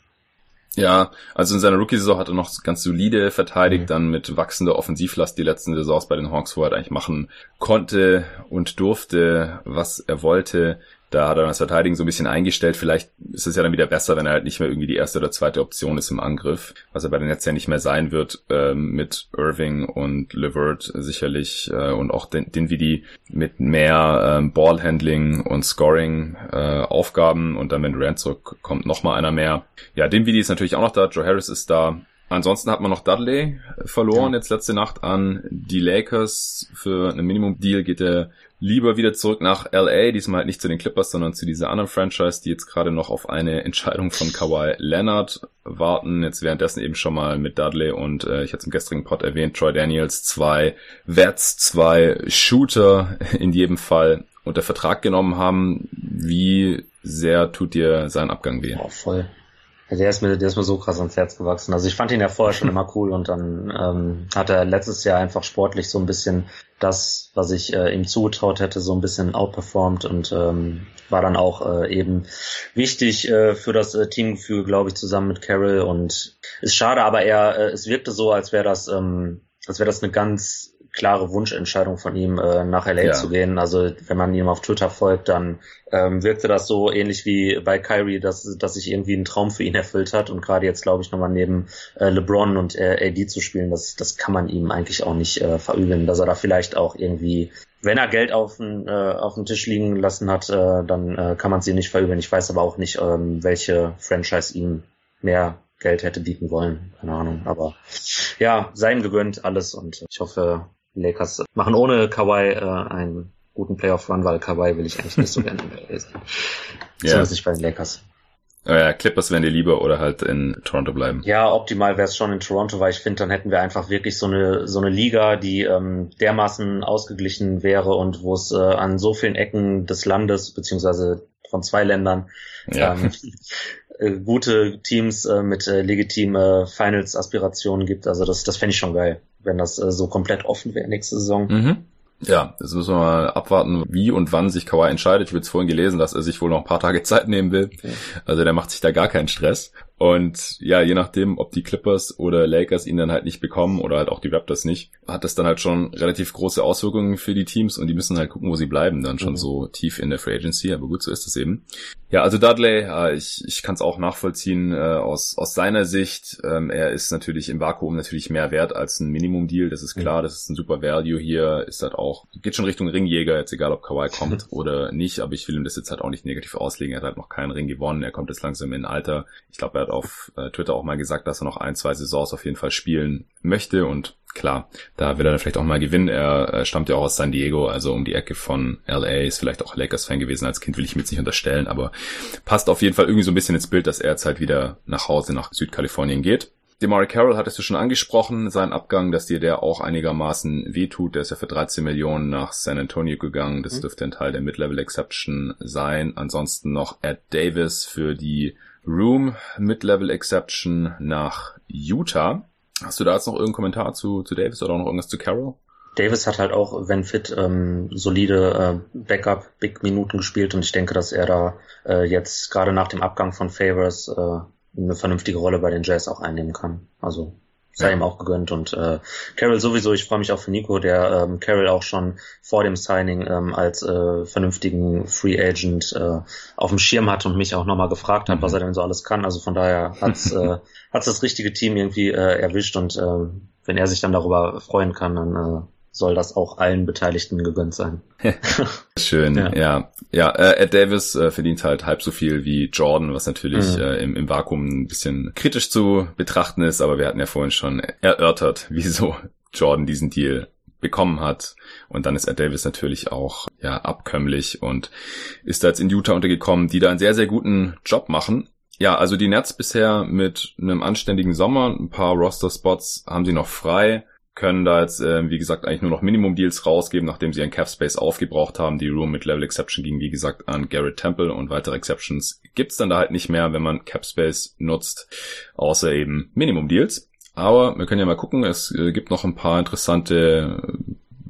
Ja, also in seiner Rookie-Saison hat er noch ganz solide verteidigt, mhm. dann mit wachsender Offensivlast die letzten Saisons bei den Hawks, wo er halt eigentlich machen konnte und durfte, was er wollte. Da hat er das Verteidigen so ein bisschen eingestellt. Vielleicht ist es ja dann wieder besser, wenn er halt nicht mehr irgendwie die erste oder zweite Option ist im Angriff, was er bei den Nets ja nicht mehr sein wird, äh, mit Irving und Levert sicherlich äh, und auch den, den wie die mit mehr ähm, Ballhandling und Scoring äh, Aufgaben und dann, wenn Durant zurückkommt, nochmal einer mehr. Ja, den Vidi ist natürlich auch noch da, Joe Harris ist da, Ansonsten hat man noch Dudley verloren ja. jetzt letzte Nacht an die Lakers. Für einen Minimum-Deal geht er lieber wieder zurück nach LA, diesmal halt nicht zu den Clippers, sondern zu dieser anderen Franchise, die jetzt gerade noch auf eine Entscheidung von Kawhi Leonard warten. Jetzt währenddessen eben schon mal mit Dudley und äh, ich hatte es im gestrigen Pod erwähnt, Troy Daniels, zwei Vets, zwei Shooter in jedem Fall unter Vertrag genommen haben. Wie sehr tut dir sein Abgang weh? Oh, voll. Der ist mir, der ist mir so krass ans Herz gewachsen. Also ich fand ihn ja vorher schon [LAUGHS] immer cool und dann ähm, hat er letztes Jahr einfach sportlich so ein bisschen das, was ich äh, ihm zugetraut hätte, so ein bisschen outperformed und ähm, war dann auch äh, eben wichtig äh, für das äh, Teamgefühl, glaube ich, zusammen mit Carroll und ist schade, aber er, äh, es wirkte so, als wäre das, ähm, als wäre das eine ganz klare Wunschentscheidung von ihm, äh, nach LA ja. zu gehen. Also wenn man ihm auf Twitter folgt, dann ähm, wirkte das so ähnlich wie bei Kyrie, dass, dass sich irgendwie ein Traum für ihn erfüllt hat. Und gerade jetzt, glaube ich, nochmal neben äh, LeBron und äh, AD zu spielen, das, das kann man ihm eigentlich auch nicht äh, verübeln, dass er da vielleicht auch irgendwie wenn er Geld auf den, äh, auf den Tisch liegen lassen hat, äh, dann äh, kann man es ihm nicht verübeln. Ich weiß aber auch nicht, ähm, welche Franchise ihm mehr Geld hätte bieten wollen. Keine Ahnung. Aber ja, sein gegönnt alles und ich hoffe, Lakers machen ohne Kawhi äh, einen guten Playoff-Run, weil Kawhi will ich eigentlich nicht so gerne lesen. Zumindest nicht bei den Lakers. Oh ja, Clippers wären dir lieber oder halt in Toronto bleiben. Ja, optimal wäre es schon in Toronto, weil ich finde, dann hätten wir einfach wirklich so eine so eine Liga, die ähm, dermaßen ausgeglichen wäre und wo es äh, an so vielen Ecken des Landes beziehungsweise von zwei Ländern ja. ähm, [LAUGHS] äh, gute Teams äh, mit äh, legitime Finals-Aspirationen gibt. Also das, das fände ich schon geil wenn das äh, so komplett offen wäre nächste Saison. Mhm. Ja, das müssen wir mal abwarten, wie und wann sich Kawhi entscheidet. Ich habe jetzt vorhin gelesen, dass er sich wohl noch ein paar Tage [LAUGHS] Zeit nehmen will. Okay. Also der macht sich da gar keinen Stress. Und ja, je nachdem, ob die Clippers oder Lakers ihn dann halt nicht bekommen oder halt auch die Raptors nicht, hat das dann halt schon relativ große Auswirkungen für die Teams und die müssen halt gucken, wo sie bleiben, dann schon mhm. so tief in der Free Agency. Aber gut, so ist es eben. Ja, also Dudley, äh, ich, ich kann es auch nachvollziehen äh, aus, aus seiner Sicht. Ähm, er ist natürlich im Vakuum natürlich mehr wert als ein Minimum-Deal, das ist klar, mhm. das ist ein super Value hier, ist halt auch, geht schon Richtung Ringjäger, jetzt egal ob Kawhi kommt [LAUGHS] oder nicht, aber ich will ihm das jetzt halt auch nicht negativ auslegen. Er hat halt noch keinen Ring gewonnen, er kommt jetzt langsam in Alter. Ich glaube, er hat auf äh, Twitter auch mal gesagt, dass er noch ein, zwei Saisons auf jeden Fall spielen möchte und klar, da will er vielleicht auch mal gewinnen. Er, stammt ja auch aus San Diego, also um die Ecke von LA, ist vielleicht auch Lakers-Fan gewesen. Als Kind will ich mir jetzt nicht unterstellen, aber passt auf jeden Fall irgendwie so ein bisschen ins Bild, dass er jetzt halt wieder nach Hause nach Südkalifornien geht. Demari Carroll hattest du schon angesprochen, sein Abgang, dass dir der auch einigermaßen wehtut. Der ist ja für 13 Millionen nach San Antonio gegangen. Das mhm. dürfte ein Teil der Mid-Level Exception sein. Ansonsten noch Ed Davis für die Room Mid-Level Exception nach Utah. Hast du da jetzt noch irgendeinen Kommentar zu, zu Davis oder auch noch irgendwas zu Carroll? Davis hat halt auch, wenn fit, ähm, solide äh, Backup-Big-Minuten gespielt und ich denke, dass er da äh, jetzt gerade nach dem Abgang von Favors äh, eine vernünftige Rolle bei den Jazz auch einnehmen kann. Also sei ihm auch gegönnt und äh, Carroll sowieso, ich freue mich auch für Nico, der ähm, Carroll auch schon vor dem Signing ähm, als äh, vernünftigen Free Agent äh, auf dem Schirm hat und mich auch nochmal gefragt hat, mhm. was er denn so alles kann. Also von daher hat's [LAUGHS] äh, hat's das richtige Team irgendwie äh, erwischt und äh, wenn er sich dann darüber freuen kann, dann äh, soll das auch allen Beteiligten gegönnt sein. [LAUGHS] Schön, ja. Ja, ja äh, Ed Davis äh, verdient halt halb so viel wie Jordan, was natürlich mhm. äh, im, im Vakuum ein bisschen kritisch zu betrachten ist, aber wir hatten ja vorhin schon erörtert, [LAUGHS] wieso Jordan diesen Deal bekommen hat. Und dann ist Ed Davis natürlich auch ja abkömmlich und ist da jetzt in Utah untergekommen, die da einen sehr, sehr guten Job machen. Ja, also die Nets bisher mit einem anständigen Sommer, ein paar Roster-Spots haben sie noch frei können da jetzt, äh, wie gesagt, eigentlich nur noch Minimum-Deals rausgeben, nachdem sie ein Cap-Space aufgebraucht haben. Die Room mit Level Exception ging, wie gesagt, an Garrett Temple und weitere Exceptions gibt's dann da halt nicht mehr, wenn man Cap-Space nutzt, außer eben Minimum-Deals. Aber wir können ja mal gucken, es äh, gibt noch ein paar interessante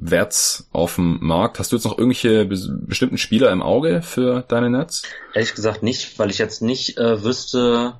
Werts auf dem Markt. Hast du jetzt noch irgendwelche be bestimmten Spieler im Auge für deine Nets? Ehrlich gesagt nicht, weil ich jetzt nicht äh, wüsste,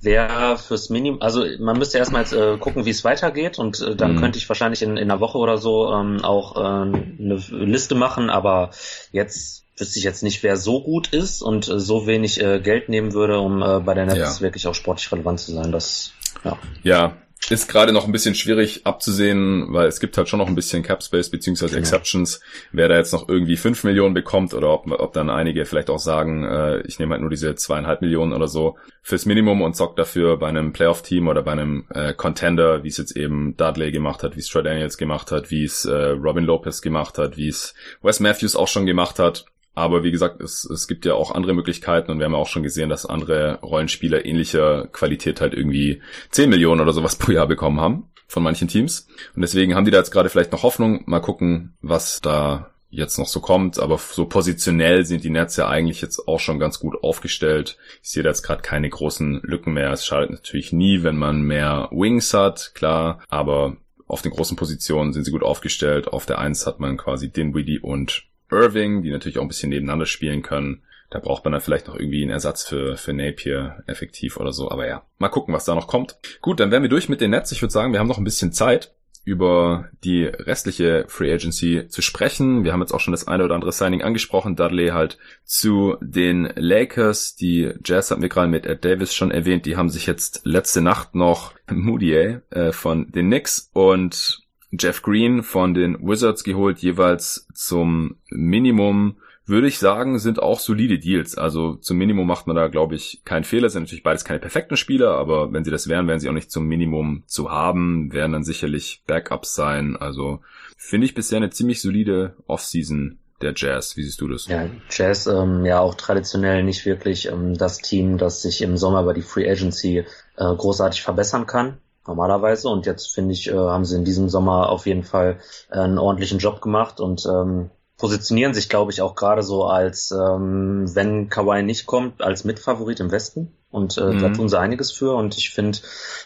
wäre fürs Minimum, also man müsste erstmal jetzt äh, gucken, wie es weitergeht und äh, dann mhm. könnte ich wahrscheinlich in, in einer Woche oder so ähm, auch äh, eine Liste machen, aber jetzt wüsste ich jetzt nicht, wer so gut ist und äh, so wenig äh, Geld nehmen würde, um äh, bei der Netz ja. wirklich auch sportlich relevant zu sein. Das, ja. Ja, ist gerade noch ein bisschen schwierig abzusehen, weil es gibt halt schon noch ein bisschen Cap Space beziehungsweise genau. Exceptions, wer da jetzt noch irgendwie fünf Millionen bekommt oder ob, ob dann einige vielleicht auch sagen, äh, ich nehme halt nur diese zweieinhalb Millionen oder so fürs Minimum und zock dafür bei einem Playoff-Team oder bei einem äh, Contender, wie es jetzt eben Dudley gemacht hat, wie es Troy Daniels gemacht hat, wie es äh, Robin Lopez gemacht hat, wie es Wes Matthews auch schon gemacht hat. Aber wie gesagt, es, es gibt ja auch andere Möglichkeiten und wir haben ja auch schon gesehen, dass andere Rollenspieler ähnlicher Qualität halt irgendwie 10 Millionen oder sowas [LAUGHS] pro Jahr bekommen haben von manchen Teams. Und deswegen haben die da jetzt gerade vielleicht noch Hoffnung. Mal gucken, was da jetzt noch so kommt. Aber so positionell sind die Nets ja eigentlich jetzt auch schon ganz gut aufgestellt. Ich sehe da jetzt gerade keine großen Lücken mehr. Es schadet natürlich nie, wenn man mehr Wings hat, klar. Aber auf den großen Positionen sind sie gut aufgestellt. Auf der Eins hat man quasi Dinwiddie und Irving, die natürlich auch ein bisschen nebeneinander spielen können. Da braucht man dann vielleicht noch irgendwie einen Ersatz für, für Napier effektiv oder so. Aber ja, mal gucken, was da noch kommt. Gut, dann wären wir durch mit den Nets. Ich würde sagen, wir haben noch ein bisschen Zeit über die restliche Free Agency zu sprechen. Wir haben jetzt auch schon das eine oder andere Signing angesprochen. Dudley halt zu den Lakers. Die Jazz hatten wir gerade mit Ed Davis schon erwähnt. Die haben sich jetzt letzte Nacht noch Moody äh, von den Knicks und Jeff Green von den Wizards geholt, jeweils zum Minimum würde ich sagen, sind auch solide Deals. Also zum Minimum macht man da, glaube ich, keinen Fehler. Sind natürlich beides keine perfekten Spieler, aber wenn sie das wären, wären sie auch nicht zum Minimum zu haben, werden dann sicherlich Backups sein. Also finde ich bisher eine ziemlich solide Offseason der Jazz. Wie siehst du das? Ja, Jazz ähm, ja auch traditionell nicht wirklich ähm, das Team, das sich im Sommer über die Free Agency äh, großartig verbessern kann normalerweise. Und jetzt finde ich, äh, haben sie in diesem Sommer auf jeden Fall äh, einen ordentlichen Job gemacht und ähm, positionieren sich, glaube ich, auch gerade so als, ähm, wenn Kawhi nicht kommt, als Mitfavorit im Westen. Und äh, mhm. da tun sie einiges für. Und ich finde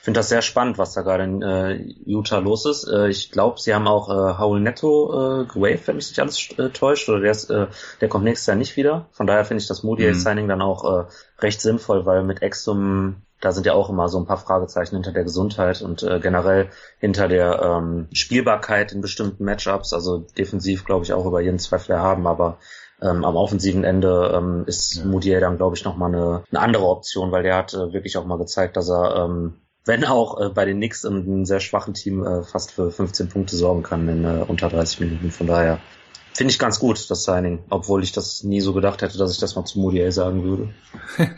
finde das sehr spannend, was da gerade in äh, Utah los ist. Äh, ich glaube, sie haben auch äh, Howell Netto äh, gewaved, wenn mich nicht alles äh, täuscht. Oder der, ist, äh, der kommt nächstes Jahr nicht wieder. Von daher finde ich das Moody-Signing mhm. dann auch äh, recht sinnvoll, weil mit Exum da sind ja auch immer so ein paar Fragezeichen hinter der Gesundheit und äh, generell hinter der ähm, Spielbarkeit in bestimmten Matchups. Also defensiv glaube ich auch über jeden Zweifel erhaben, aber ähm, am offensiven Ende ähm, ist ja. Moutier dann glaube ich nochmal eine, eine andere Option, weil der hat äh, wirklich auch mal gezeigt, dass er ähm, wenn auch äh, bei den Knicks in einem sehr schwachen Team äh, fast für 15 Punkte sorgen kann in äh, unter 30 Minuten. Von daher Finde ich ganz gut, das Signing, obwohl ich das nie so gedacht hätte, dass ich das mal zu Modiel sagen würde. [LAUGHS]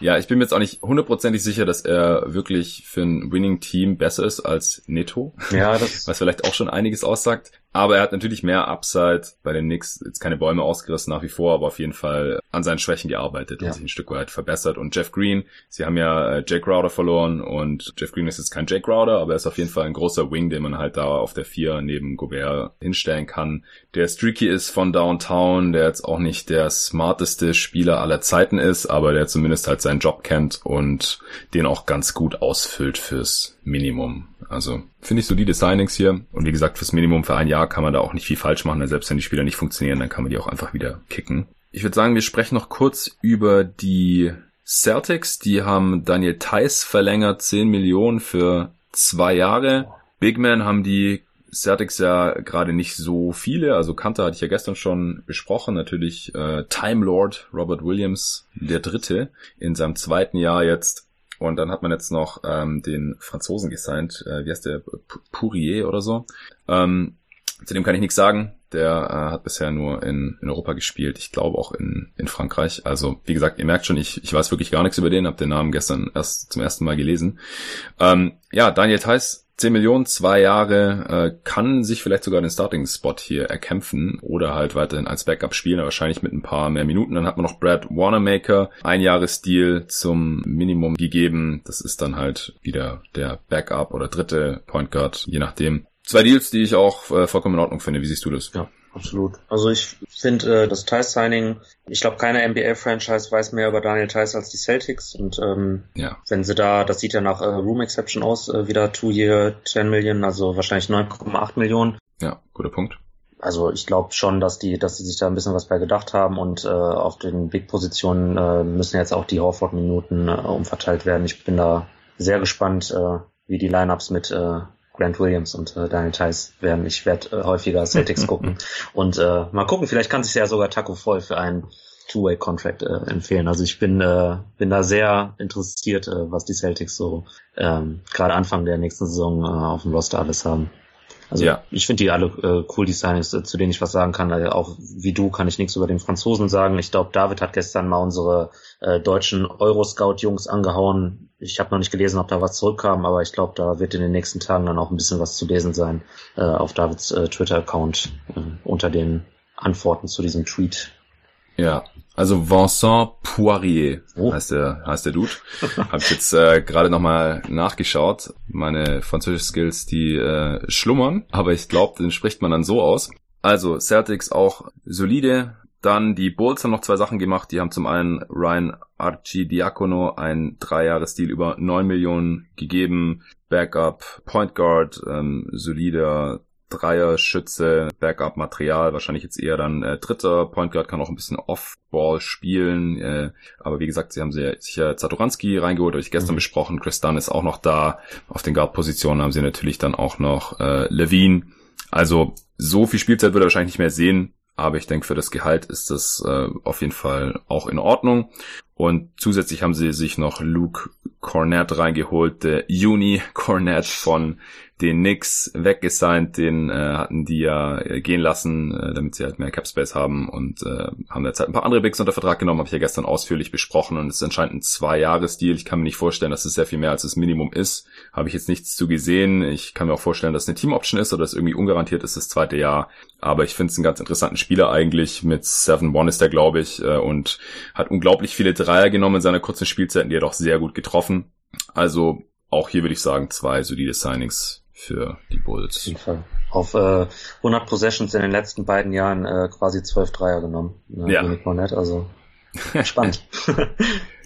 ja, ich bin mir jetzt auch nicht hundertprozentig sicher, dass er wirklich für ein Winning-Team besser ist als Neto. Ja, das [LAUGHS] was vielleicht auch schon einiges aussagt. Aber er hat natürlich mehr Upside bei den Knicks, jetzt keine Bäume ausgerissen nach wie vor, aber auf jeden Fall an seinen Schwächen gearbeitet ja. und sich ein Stück weit verbessert. Und Jeff Green, sie haben ja äh, Jake Crowder verloren und Jeff Green ist jetzt kein Jake Crowder, aber er ist auf jeden Fall ein großer Wing, den man halt da auf der vier neben Gobert hinstellen kann. Der streaky ist von Downtown, der jetzt auch nicht der smarteste Spieler aller Zeiten ist, aber der zumindest halt seinen Job kennt und den auch ganz gut ausfüllt fürs Minimum. Also finde ich solide Signings hier. Und wie gesagt, fürs Minimum für ein Jahr kann man da auch nicht viel falsch machen. Selbst wenn die Spieler nicht funktionieren, dann kann man die auch einfach wieder kicken. Ich würde sagen, wir sprechen noch kurz über die Celtics. Die haben Daniel Theiss verlängert, 10 Millionen für zwei Jahre. Big Man haben die Celtics ja gerade nicht so viele. Also Kanter hatte ich ja gestern schon besprochen. Natürlich äh, Time Lord Robert Williams, der Dritte, in seinem zweiten Jahr jetzt. Und dann hat man jetzt noch ähm, den Franzosen gesigned, äh, wie heißt der, Pourier oder so. Ähm, zu dem kann ich nichts sagen. Der äh, hat bisher nur in, in Europa gespielt. Ich glaube auch in, in Frankreich. Also wie gesagt, ihr merkt schon, ich, ich weiß wirklich gar nichts über den. Habe den Namen gestern erst zum ersten Mal gelesen. Ähm, ja, Daniel Theiss 10 Millionen, zwei Jahre, äh, kann sich vielleicht sogar den Starting-Spot hier erkämpfen oder halt weiterhin als Backup spielen, aber wahrscheinlich mit ein paar mehr Minuten. Dann hat man noch Brad Wanamaker, ein Jahresdeal zum Minimum gegeben. Das ist dann halt wieder der Backup oder dritte Point Guard, je nachdem. Zwei Deals, die ich auch äh, vollkommen in Ordnung finde. Wie siehst du das? Ja, absolut. Also ich finde äh, das Tice Signing, ich glaube, keine NBA-Franchise weiß mehr über Daniel Tice als die Celtics. Und ähm, ja. wenn sie da, das sieht ja nach äh, Room Exception aus, äh, wieder Two Year 10 Millionen, also wahrscheinlich 9,8 Millionen. Ja, guter Punkt. Also ich glaube schon, dass die, dass die sich da ein bisschen was bei gedacht haben und äh, auf den Big-Positionen äh, müssen jetzt auch die Horford-Minuten äh, umverteilt werden. Ich bin da sehr gespannt, äh, wie die Lineups mit äh, Grant Williams und äh, Daniel Tice werden. Ich werde äh, häufiger Celtics [LAUGHS] gucken und äh, mal gucken, vielleicht kann sich ja sogar Taco voll für einen Two-Way-Contract äh, empfehlen. Also ich bin, äh, bin da sehr interessiert, äh, was die Celtics so ähm, gerade Anfang der nächsten Saison äh, auf dem Roster alles haben. Also ja. ich finde die alle äh, cool, die Signings, äh, zu denen ich was sagen kann. Also auch wie du kann ich nichts über den Franzosen sagen. Ich glaube, David hat gestern mal unsere äh, deutschen Euroscout-Jungs angehauen. Ich habe noch nicht gelesen, ob da was zurückkam, aber ich glaube, da wird in den nächsten Tagen dann auch ein bisschen was zu lesen sein äh, auf Davids äh, Twitter-Account äh, unter den Antworten zu diesem Tweet. Ja, also Vincent Poirier oh. heißt der heißt der Dude. [LAUGHS] Habe ich jetzt äh, gerade nochmal nachgeschaut. Meine französischen Skills, die äh, schlummern, aber ich glaube, den spricht man dann so aus. Also Celtics auch solide. Dann die Bulls haben noch zwei Sachen gemacht. Die haben zum einen Ryan Archidiakono ein Dreijahresdeal über neun Millionen gegeben. Backup, Point Guard, ähm, solider Dreier-Schütze, Backup-Material, wahrscheinlich jetzt eher dann äh, dritter. Point Guard kann auch ein bisschen Off-Ball spielen. Äh, aber wie gesagt, sie haben sich ja Zatoranski reingeholt, habe ich gestern mhm. besprochen. Chris Dunn ist auch noch da. Auf den Guard-Positionen haben sie natürlich dann auch noch äh, Levine. Also so viel Spielzeit würde er wahrscheinlich nicht mehr sehen. Aber ich denke, für das Gehalt ist das äh, auf jeden Fall auch in Ordnung. Und zusätzlich haben sie sich noch Luke Cornett reingeholt, der Uni Cornett von den Knicks weggesigned, den äh, hatten die ja äh, gehen lassen, äh, damit sie halt mehr Capspace haben und äh, haben halt ein paar andere Bigs unter Vertrag genommen, habe ich ja gestern ausführlich besprochen und es ist anscheinend ein Zwei-Jahres-Deal. Ich kann mir nicht vorstellen, dass es sehr viel mehr als das Minimum ist. Habe ich jetzt nichts zu gesehen. Ich kann mir auch vorstellen, dass es eine Team-Option ist oder dass irgendwie ungarantiert ist das zweite Jahr. Aber ich finde es einen ganz interessanten Spieler eigentlich. Mit 7-1 ist er, glaube ich, äh, und hat unglaublich viele Dreier genommen in seiner kurzen Spielzeit und die hat auch sehr gut getroffen. Also auch hier würde ich sagen, zwei solide Signings für die Bulls. Auf jeden Fall. Auf äh, 100 Possessions in den letzten beiden Jahren äh, quasi 12 Dreier genommen. Ne, ja. Nett, also [LAUGHS] spannend.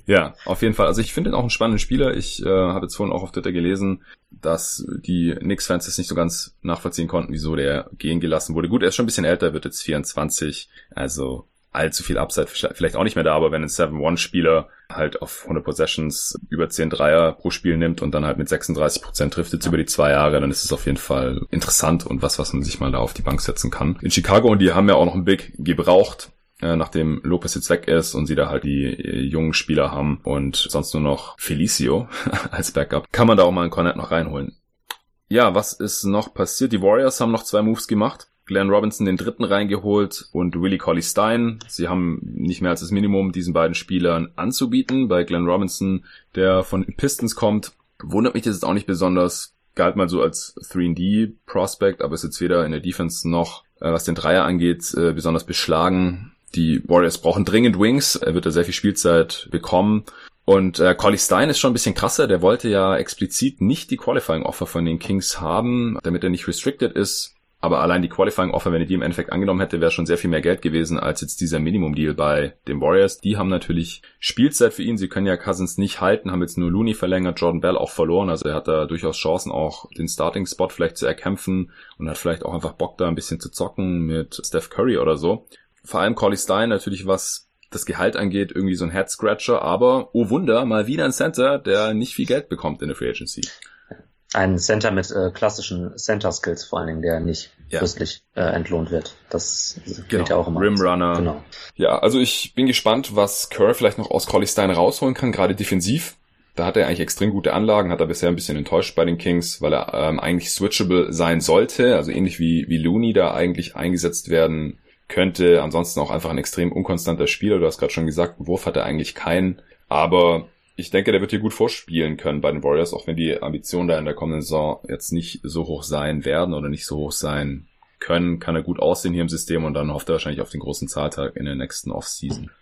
ja, auf jeden Fall. Also ich finde ihn auch einen spannenden Spieler. Ich äh, habe jetzt vorhin auch auf Twitter gelesen, dass die Knicks-Fans das nicht so ganz nachvollziehen konnten, wieso der gehen gelassen wurde. Gut, er ist schon ein bisschen älter, wird jetzt 24. Also allzu viel Upside vielleicht auch nicht mehr da, aber wenn ein 7-1-Spieler halt auf 100 Possessions über 10 Dreier pro Spiel nimmt und dann halt mit 36 Prozent trifft über die zwei Jahre, dann ist es auf jeden Fall interessant und was, was man sich mal da auf die Bank setzen kann. In Chicago, und die haben ja auch noch einen Big gebraucht, äh, nachdem Lopez jetzt weg ist und sie da halt die äh, jungen Spieler haben und sonst nur noch Felicio [LAUGHS] als Backup, kann man da auch mal einen Cornet noch reinholen. Ja, was ist noch passiert? Die Warriors haben noch zwei Moves gemacht. Glenn Robinson den dritten reingeholt und Willie Colley Stein. Sie haben nicht mehr als das Minimum diesen beiden Spielern anzubieten. Bei Glenn Robinson, der von Pistons kommt, wundert mich das jetzt auch nicht besonders. Galt mal so als 3D Prospect, aber ist jetzt weder in der Defense noch, äh, was den Dreier angeht, äh, besonders beschlagen. Die Warriors brauchen dringend Wings. Er wird da sehr viel Spielzeit bekommen. Und äh, Collie Stein ist schon ein bisschen krasser. Der wollte ja explizit nicht die Qualifying Offer von den Kings haben, damit er nicht restricted ist. Aber allein die Qualifying Offer, wenn er die im Endeffekt angenommen hätte, wäre schon sehr viel mehr Geld gewesen als jetzt dieser Minimum Deal bei den Warriors. Die haben natürlich Spielzeit für ihn. Sie können ja Cousins nicht halten, haben jetzt nur Looney verlängert, Jordan Bell auch verloren. Also er hat da durchaus Chancen, auch den Starting Spot vielleicht zu erkämpfen und hat vielleicht auch einfach Bock da ein bisschen zu zocken mit Steph Curry oder so. Vor allem Corley Stein natürlich was das Gehalt angeht, irgendwie so ein Head Scratcher, aber oh Wunder, mal wieder ein Center, der nicht viel Geld bekommt in der Free Agency. Ein Center mit äh, klassischen Center-Skills vor allen Dingen, der nicht ja. fürstlich äh, entlohnt wird. Das genau. ja auch immer. Rimrunner. Genau. Ja, also ich bin gespannt, was Kerr vielleicht noch aus Collie Stein rausholen kann, gerade defensiv. Da hat er eigentlich extrem gute Anlagen, hat er bisher ein bisschen enttäuscht bei den Kings, weil er ähm, eigentlich switchable sein sollte, also ähnlich wie, wie Looney da eigentlich eingesetzt werden könnte. Ansonsten auch einfach ein extrem unkonstanter Spieler. Du hast gerade schon gesagt, Wurf hat er eigentlich keinen. Aber ich denke, der wird hier gut vorspielen können bei den Warriors, auch wenn die Ambitionen da in der kommenden Saison jetzt nicht so hoch sein werden oder nicht so hoch sein können, kann er gut aussehen hier im System und dann hofft er wahrscheinlich auf den großen Zahltag in der nächsten Offseason.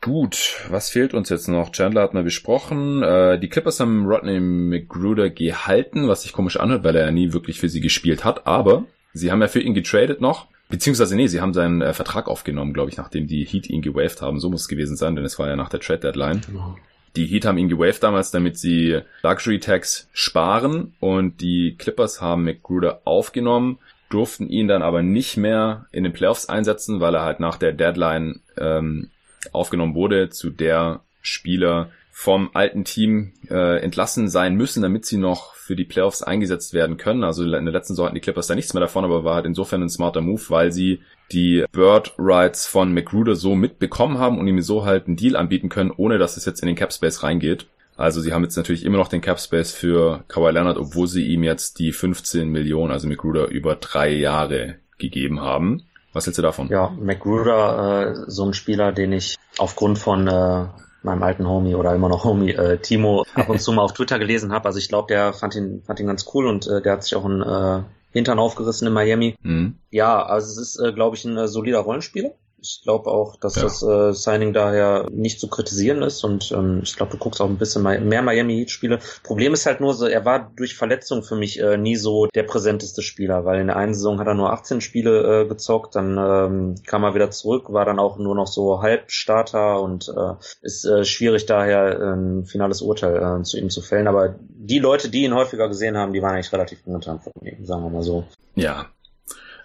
Gut, was fehlt uns jetzt noch? Chandler hat mal besprochen. Äh, die Clippers haben Rodney McGruder gehalten, was sich komisch anhört, weil er ja nie wirklich für sie gespielt hat. Aber sie haben ja für ihn getradet noch. Beziehungsweise, nee, sie haben seinen äh, Vertrag aufgenommen, glaube ich, nachdem die Heat ihn gewaved haben. So muss es gewesen sein, denn es war ja nach der Trade Deadline. Genau. Die Heat haben ihn gewaved damals, damit sie Luxury Tax sparen und die Clippers haben McGruder aufgenommen, durften ihn dann aber nicht mehr in den Playoffs einsetzen, weil er halt nach der Deadline ähm, aufgenommen wurde, zu der Spieler vom alten Team äh, entlassen sein müssen, damit sie noch für die Playoffs eingesetzt werden können. Also in der letzten Saison hatten die Clippers da nichts mehr davon, aber war halt insofern ein smarter Move, weil sie die Bird Rights von McGruder so mitbekommen haben und ihm so halt einen Deal anbieten können, ohne dass es jetzt in den Cap Space reingeht. Also sie haben jetzt natürlich immer noch den Cap Space für Kawhi Leonard, obwohl sie ihm jetzt die 15 Millionen, also McGruder, über drei Jahre gegeben haben. Was hältst du davon? Ja, McGruder, äh, so ein Spieler, den ich aufgrund von äh, meinem alten Homie oder immer noch Homie äh, Timo ab und zu [LAUGHS] mal auf Twitter gelesen habe. Also ich glaube, der fand ihn, fand ihn ganz cool und äh, der hat sich auch ein äh, Hintern aufgerissen in Miami. Mhm. Ja, also es ist, äh, glaube ich, ein äh, solider Rollenspieler. Ich glaube auch, dass ja. das äh, Signing daher nicht zu kritisieren ist und ähm, ich glaube, du guckst auch ein bisschen mehr Miami Heat Spiele. Problem ist halt nur so, er war durch Verletzung für mich äh, nie so der präsenteste Spieler, weil in der einen Saison hat er nur 18 Spiele äh, gezockt, dann ähm, kam er wieder zurück, war dann auch nur noch so Halbstarter und äh, ist äh, schwierig daher ein finales Urteil äh, zu ihm zu fällen. Aber die Leute, die ihn häufiger gesehen haben, die waren eigentlich relativ momentan von ihm, sagen wir mal so. Ja.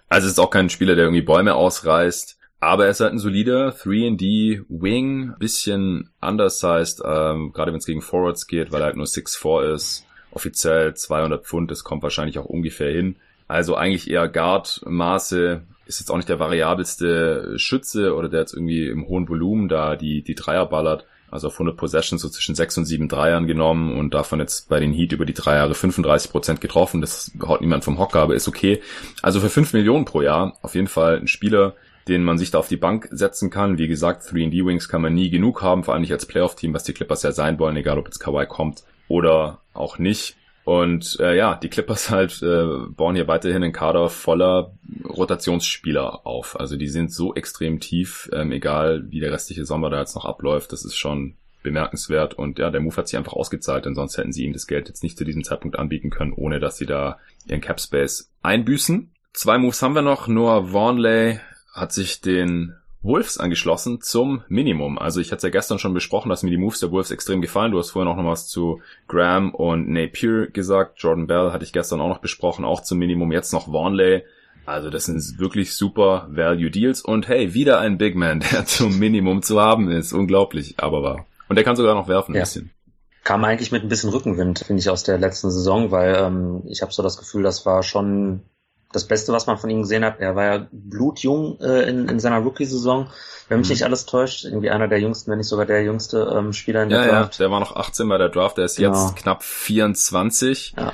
Also es ist auch kein Spieler, der irgendwie Bäume ausreißt aber er ist halt ein solider 3D-Wing, bisschen undersized, ähm, gerade wenn es gegen Forwards geht, weil er halt nur 6'4 ist. Offiziell 200 Pfund, das kommt wahrscheinlich auch ungefähr hin. Also eigentlich eher Guard-Maße, ist jetzt auch nicht der variabelste Schütze oder der jetzt irgendwie im hohen Volumen da die, die Dreier ballert. Also auf 100 Possessions so zwischen 6 und 7 Dreiern genommen und davon jetzt bei den Heat über die drei Jahre 35 Prozent getroffen. Das haut niemand vom Hocker, aber ist okay. Also für 5 Millionen pro Jahr auf jeden Fall ein Spieler, den man sich da auf die Bank setzen kann. Wie gesagt, 3D-Wings kann man nie genug haben, vor allem nicht als Playoff-Team, was die Clippers ja sein wollen, egal ob jetzt Kawhi kommt oder auch nicht. Und äh, ja, die Clippers [LAUGHS] halt äh, bauen hier weiterhin einen Kader voller Rotationsspieler auf. Also die sind so extrem tief, ähm, egal wie der restliche Sommer da jetzt noch abläuft, das ist schon bemerkenswert. Und ja, der Move hat sich einfach ausgezahlt, denn sonst hätten sie ihm das Geld jetzt nicht zu diesem Zeitpunkt anbieten können, ohne dass sie da ihren Cap Space einbüßen. Zwei Moves haben wir noch. Noah Vaughnley hat sich den Wolves angeschlossen zum Minimum. Also ich hatte es ja gestern schon besprochen, dass mir die Moves der Wolves extrem gefallen. Du hast vorhin auch noch was zu Graham und Napier gesagt. Jordan Bell hatte ich gestern auch noch besprochen, auch zum Minimum. Jetzt noch Warnley. Also das sind wirklich super Value Deals. Und hey, wieder ein Big Man, [LAUGHS] der zum Minimum zu haben ist. Unglaublich, aber wahr. Und der kann sogar noch werfen ein ja. bisschen. Kam eigentlich mit ein bisschen Rückenwind, finde ich, aus der letzten Saison, weil ähm, ich habe so das Gefühl, das war schon das Beste, was man von ihm gesehen hat. Er war ja blutjung äh, in, in seiner Rookie-Saison. Wenn mich mhm. nicht alles täuscht, irgendwie einer der jüngsten, wenn nicht sogar der jüngste ähm, Spieler in der ja, Draft. Ja, der war noch 18 bei der Draft, der ist genau. jetzt knapp 24. Ja.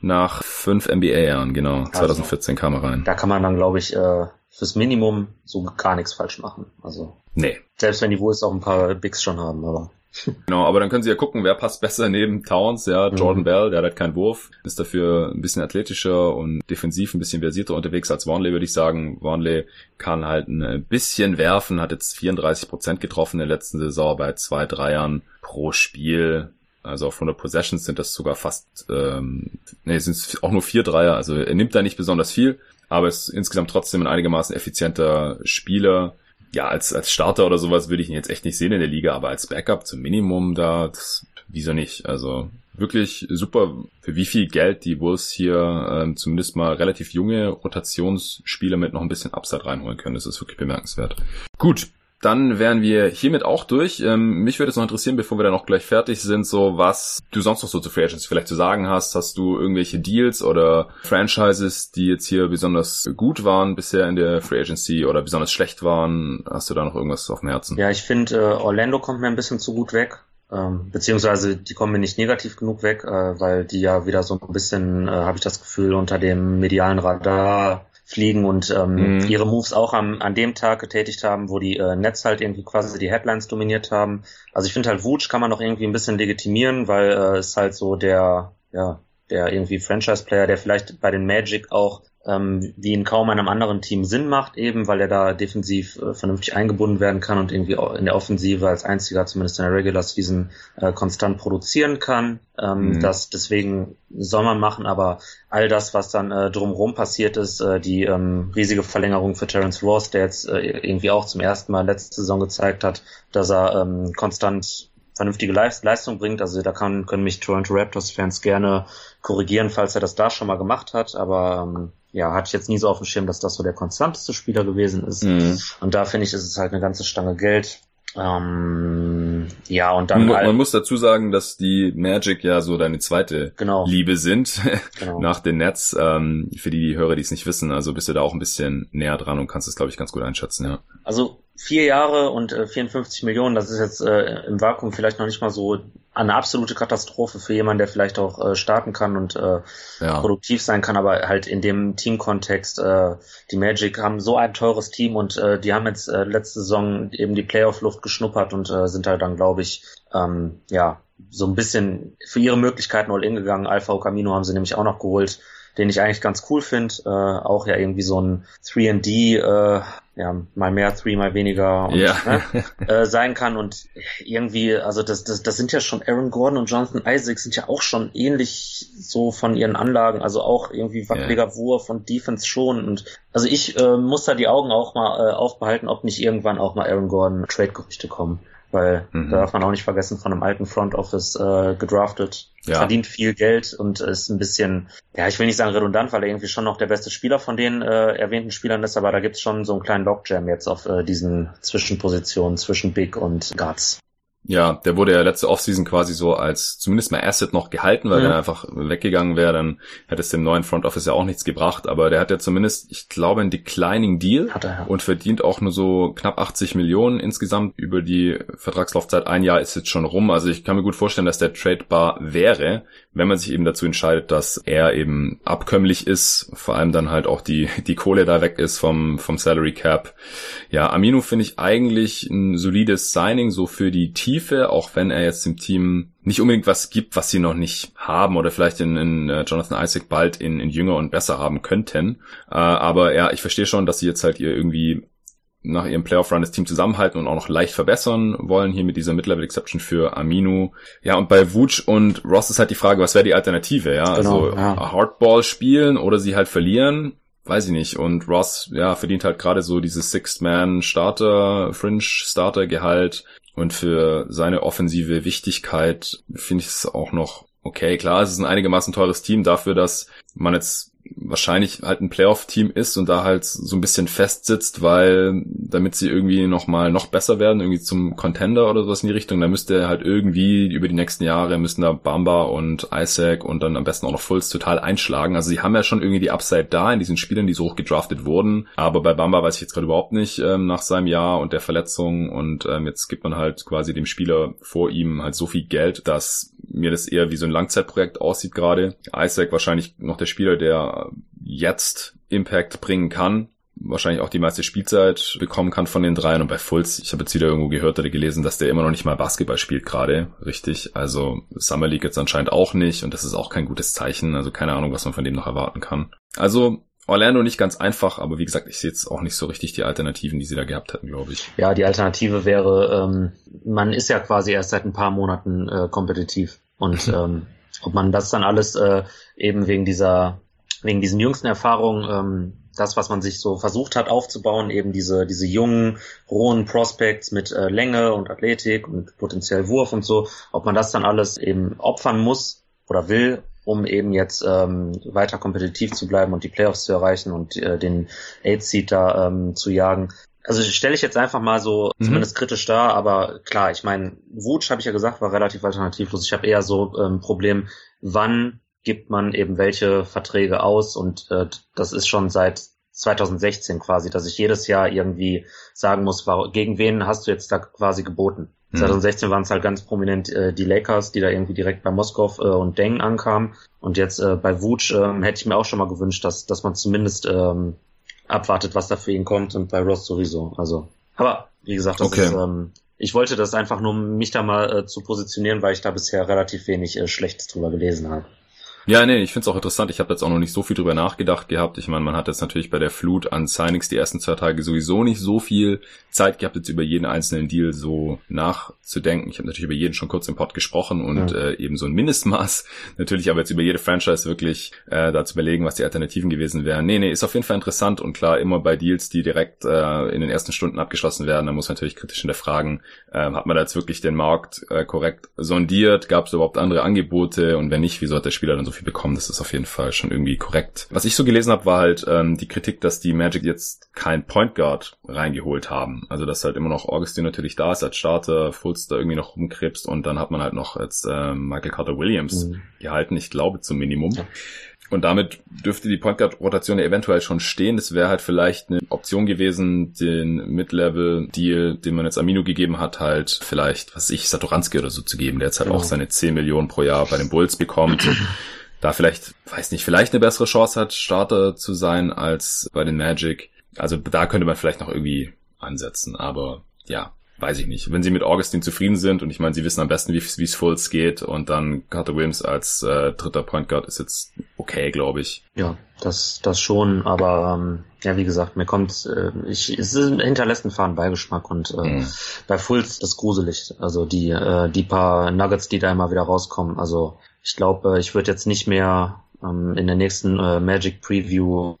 Nach fünf NBA-Jahren, genau. 2014 also, kam er rein. Da kann man dann, glaube ich, äh, fürs Minimum so gar nichts falsch machen. Also. Nee. Selbst wenn die Wolves auch ein paar Bigs schon haben, aber. [LAUGHS] Genau, aber dann können sie ja gucken, wer passt besser neben Towns, ja, Jordan mhm. Bell, der hat halt keinen Wurf, ist dafür ein bisschen athletischer und defensiv ein bisschen versierter unterwegs als Warnley, würde ich sagen. Warnley kann halt ein bisschen werfen, hat jetzt 34 Prozent getroffen in der letzten Saison bei zwei Dreiern pro Spiel. Also auf 100 Possessions sind das sogar fast, ähm, nee, sind es auch nur vier Dreier, also er nimmt da nicht besonders viel, aber ist insgesamt trotzdem ein einigermaßen effizienter Spieler ja, als, als Starter oder sowas würde ich ihn jetzt echt nicht sehen in der Liga, aber als Backup zum Minimum da, das, wieso nicht? Also wirklich super, für wie viel Geld die Wolves hier ähm, zumindest mal relativ junge Rotationsspieler mit noch ein bisschen Upside reinholen können. Das ist wirklich bemerkenswert. Gut, dann wären wir hiermit auch durch. Ähm, mich würde es noch interessieren, bevor wir dann auch gleich fertig sind, so was du sonst noch so zu Free Agents vielleicht zu sagen hast. Hast du irgendwelche Deals oder Franchises, die jetzt hier besonders gut waren bisher in der Free Agency oder besonders schlecht waren? Hast du da noch irgendwas auf dem Herzen? Ja, ich finde, äh, Orlando kommt mir ein bisschen zu gut weg. Ähm, beziehungsweise die kommen mir nicht negativ genug weg, äh, weil die ja wieder so ein bisschen, äh, habe ich das Gefühl, unter dem medialen Radar fliegen und ähm, mhm. ihre Moves auch am, an dem Tag getätigt haben, wo die äh, Nets halt irgendwie quasi die Headlines dominiert haben. Also ich finde halt Wutsch kann man noch irgendwie ein bisschen legitimieren, weil äh, es halt so der, ja, der irgendwie Franchise-Player, der vielleicht bei den Magic auch ähm, wie in kaum einem anderen Team Sinn macht, eben weil er da defensiv äh, vernünftig eingebunden werden kann und irgendwie in der Offensive als einziger, zumindest in der Regular Season, äh, konstant produzieren kann. Ähm, mhm. Das deswegen soll man machen, aber all das, was dann äh, drumherum passiert ist, äh, die ähm, riesige Verlängerung für Terence Ross, der jetzt äh, irgendwie auch zum ersten Mal letzte Saison gezeigt hat, dass er ähm, konstant vernünftige Leistung bringt. Also da kann, können mich Toronto Raptors Fans gerne korrigieren, falls er das da schon mal gemacht hat. Aber ähm, ja, hatte ich jetzt nie so auf dem Schirm, dass das so der konstanteste Spieler gewesen ist. Mhm. Und da finde ich, ist es halt eine ganze Stange Geld. Ähm, ja, und dann. Man, man, muss dazu sagen, dass die Magic ja so deine zweite genau. Liebe sind [LAUGHS] genau. nach den Nets. Ähm, für die Hörer, die es nicht wissen, also bist du da auch ein bisschen näher dran und kannst es, glaube ich, ganz gut einschätzen, ja. Also vier Jahre und äh, 54 Millionen, das ist jetzt äh, im Vakuum vielleicht noch nicht mal so eine absolute Katastrophe für jemanden, der vielleicht auch äh, starten kann und äh, ja. produktiv sein kann, aber halt in dem Teamkontext, äh, die Magic haben so ein teures Team und äh, die haben jetzt äh, letzte Saison eben die Playoff-Luft geschnuppert und äh, sind halt dann, glaube ich, ähm, ja, so ein bisschen für ihre Möglichkeiten all in gegangen. Alpha Camino haben sie nämlich auch noch geholt, den ich eigentlich ganz cool finde. Äh, auch ja irgendwie so ein 3D, äh, ja, mal mehr Three, mal weniger und, ja. ne, äh, sein kann. Und irgendwie, also das, das, das sind ja schon Aaron Gordon und Jonathan Isaac sind ja auch schon ähnlich so von ihren Anlagen, also auch irgendwie wackeliger ja. Wurf und Defense schon. Und also ich äh, muss da die Augen auch mal äh, aufbehalten, ob nicht irgendwann auch mal Aaron Gordon Trade-Gerüchte kommen weil mhm. da darf man auch nicht vergessen, von einem alten Front Office äh, gedraftet, ja. verdient viel Geld und ist ein bisschen, ja, ich will nicht sagen redundant, weil er irgendwie schon noch der beste Spieler von den äh, erwähnten Spielern ist, aber da gibt's schon so einen kleinen Logjam jetzt auf äh, diesen Zwischenpositionen zwischen Big und Guards. Ja, der wurde ja letzte Offseason quasi so als zumindest mal Asset noch gehalten, weil mhm. er einfach weggegangen wäre, dann hätte es dem neuen Front Office ja auch nichts gebracht, aber der hat ja zumindest, ich glaube, einen declining Deal er, ja. und verdient auch nur so knapp 80 Millionen insgesamt über die Vertragslaufzeit. Ein Jahr ist jetzt schon rum, also ich kann mir gut vorstellen, dass der tradebar wäre, wenn man sich eben dazu entscheidet, dass er eben abkömmlich ist, vor allem dann halt auch die, die Kohle da weg ist vom, vom Salary Cap. Ja, Amino finde ich eigentlich ein solides Signing, so für die Tiefe, auch wenn er jetzt dem Team nicht unbedingt was gibt, was sie noch nicht haben oder vielleicht in, in uh, Jonathan Isaac bald in, in jünger und besser haben könnten. Uh, aber ja, ich verstehe schon, dass sie jetzt halt ihr irgendwie nach ihrem Playoff-Run das Team zusammenhalten und auch noch leicht verbessern wollen, hier mit dieser Mid-Level-Exception für Aminu. Ja, und bei Vooch und Ross ist halt die Frage, was wäre die Alternative, ja? Genau, also ja. Hardball spielen oder sie halt verlieren weiß ich nicht. Und Ross, ja, verdient halt gerade so dieses Sixth-Man-Starter, Fringe-Starter-Gehalt. Und für seine offensive Wichtigkeit finde ich es auch noch okay. Klar, es ist ein einigermaßen teures Team dafür, dass man jetzt wahrscheinlich halt ein Playoff-Team ist und da halt so ein bisschen festsitzt, weil damit sie irgendwie nochmal noch besser werden, irgendwie zum Contender oder sowas in die Richtung, da müsste halt irgendwie über die nächsten Jahre müssen da Bamba und Isaac und dann am besten auch noch Fulls total einschlagen. Also sie haben ja schon irgendwie die Upside da in diesen Spielern, die so hoch gedraftet wurden, aber bei Bamba weiß ich jetzt gerade überhaupt nicht ähm, nach seinem Jahr und der Verletzung und ähm, jetzt gibt man halt quasi dem Spieler vor ihm halt so viel Geld, dass mir das eher wie so ein Langzeitprojekt aussieht gerade. Isaac wahrscheinlich noch der Spieler, der jetzt Impact bringen kann, wahrscheinlich auch die meiste Spielzeit bekommen kann von den dreien. Und bei Fulz, ich habe jetzt wieder irgendwo gehört oder gelesen, dass der immer noch nicht mal Basketball spielt gerade, richtig. Also Summer League jetzt anscheinend auch nicht und das ist auch kein gutes Zeichen. Also keine Ahnung, was man von dem noch erwarten kann. Also Orlando nicht ganz einfach, aber wie gesagt, ich sehe jetzt auch nicht so richtig die Alternativen, die sie da gehabt hätten, glaube ich. Ja, die Alternative wäre, ähm, man ist ja quasi erst seit ein paar Monaten äh, kompetitiv und [LAUGHS] ähm, ob man das dann alles äh, eben wegen dieser wegen diesen jüngsten Erfahrungen, ähm, das, was man sich so versucht hat aufzubauen, eben diese, diese jungen, rohen Prospects mit äh, Länge und Athletik und potenziell Wurf und so, ob man das dann alles eben opfern muss oder will, um eben jetzt ähm, weiter kompetitiv zu bleiben und die Playoffs zu erreichen und äh, den Eight-Seed da ähm, zu jagen. Also stelle ich jetzt einfach mal so mhm. zumindest kritisch da, aber klar, ich meine, Wutsch, habe ich ja gesagt, war relativ alternativlos. Ich habe eher so ein ähm, Problem, wann gibt man eben welche Verträge aus und äh, das ist schon seit 2016 quasi, dass ich jedes Jahr irgendwie sagen muss, gegen wen hast du jetzt da quasi geboten? Mhm. 2016 waren es halt ganz prominent äh, die Lakers, die da irgendwie direkt bei Moskov äh, und Deng ankamen. Und jetzt äh, bei Vuce äh, hätte ich mir auch schon mal gewünscht, dass, dass man zumindest ähm, abwartet, was da für ihn kommt und bei Ross sowieso. Also, aber wie gesagt, das okay. ist, ähm, ich wollte das einfach nur, mich da mal äh, zu positionieren, weil ich da bisher relativ wenig äh, Schlechtes drüber gelesen habe. Ja, nee, ich find's auch interessant. Ich habe jetzt auch noch nicht so viel drüber nachgedacht gehabt. Ich meine, man hat jetzt natürlich bei der Flut an Signings die ersten zwei Tage sowieso nicht so viel Zeit gehabt, jetzt über jeden einzelnen Deal so nachzudenken. Ich habe natürlich über jeden schon kurz im Pod gesprochen und ja. äh, eben so ein Mindestmaß. [LAUGHS] Natürlich aber jetzt über jede Franchise wirklich äh, da zu überlegen, was die Alternativen gewesen wären. Nee, nee, ist auf jeden Fall interessant und klar, immer bei Deals, die direkt äh, in den ersten Stunden abgeschlossen werden, da muss man natürlich kritisch hinterfragen, äh, hat man da jetzt wirklich den Markt äh, korrekt sondiert? Gab es überhaupt andere Angebote? Und wenn nicht, wieso hat der Spieler dann so viel bekommen. Das ist auf jeden Fall schon irgendwie korrekt. Was ich so gelesen habe, war halt ähm, die Kritik, dass die Magic jetzt kein Point Guard reingeholt haben. Also dass halt immer noch Augustin natürlich da ist als Starter, Fultz da irgendwie noch rumkrebst und dann hat man halt noch jetzt äh, Michael Carter Williams mhm. gehalten, ich glaube zum Minimum. Ja. Und damit dürfte die Point Guard Rotation ja eventuell schon stehen. Das wäre halt vielleicht eine Option gewesen, den Mid-Level Deal, den man jetzt Amino gegeben hat, halt vielleicht, was ich, Satoranski oder so zu geben, der jetzt halt genau. auch seine 10 Millionen pro Jahr bei den Bulls bekommt. Da vielleicht, weiß nicht, vielleicht eine bessere Chance hat, Starter zu sein als bei den Magic. Also da könnte man vielleicht noch irgendwie ansetzen, aber ja, weiß ich nicht. Wenn sie mit Augustin zufrieden sind und ich meine, sie wissen am besten, wie es Fulls geht und dann Carter Williams als äh, dritter Point Guard ist jetzt okay, glaube ich. Ja, das das schon, aber ähm, ja, wie gesagt, mir kommt, äh, ich es hinterlässt einen fahren Beigeschmack und äh, mhm. bei Fulls das gruselig. Also die äh, die paar Nuggets, die da immer wieder rauskommen. Also ich glaube, ich würde jetzt nicht mehr ähm, in der nächsten äh, Magic Preview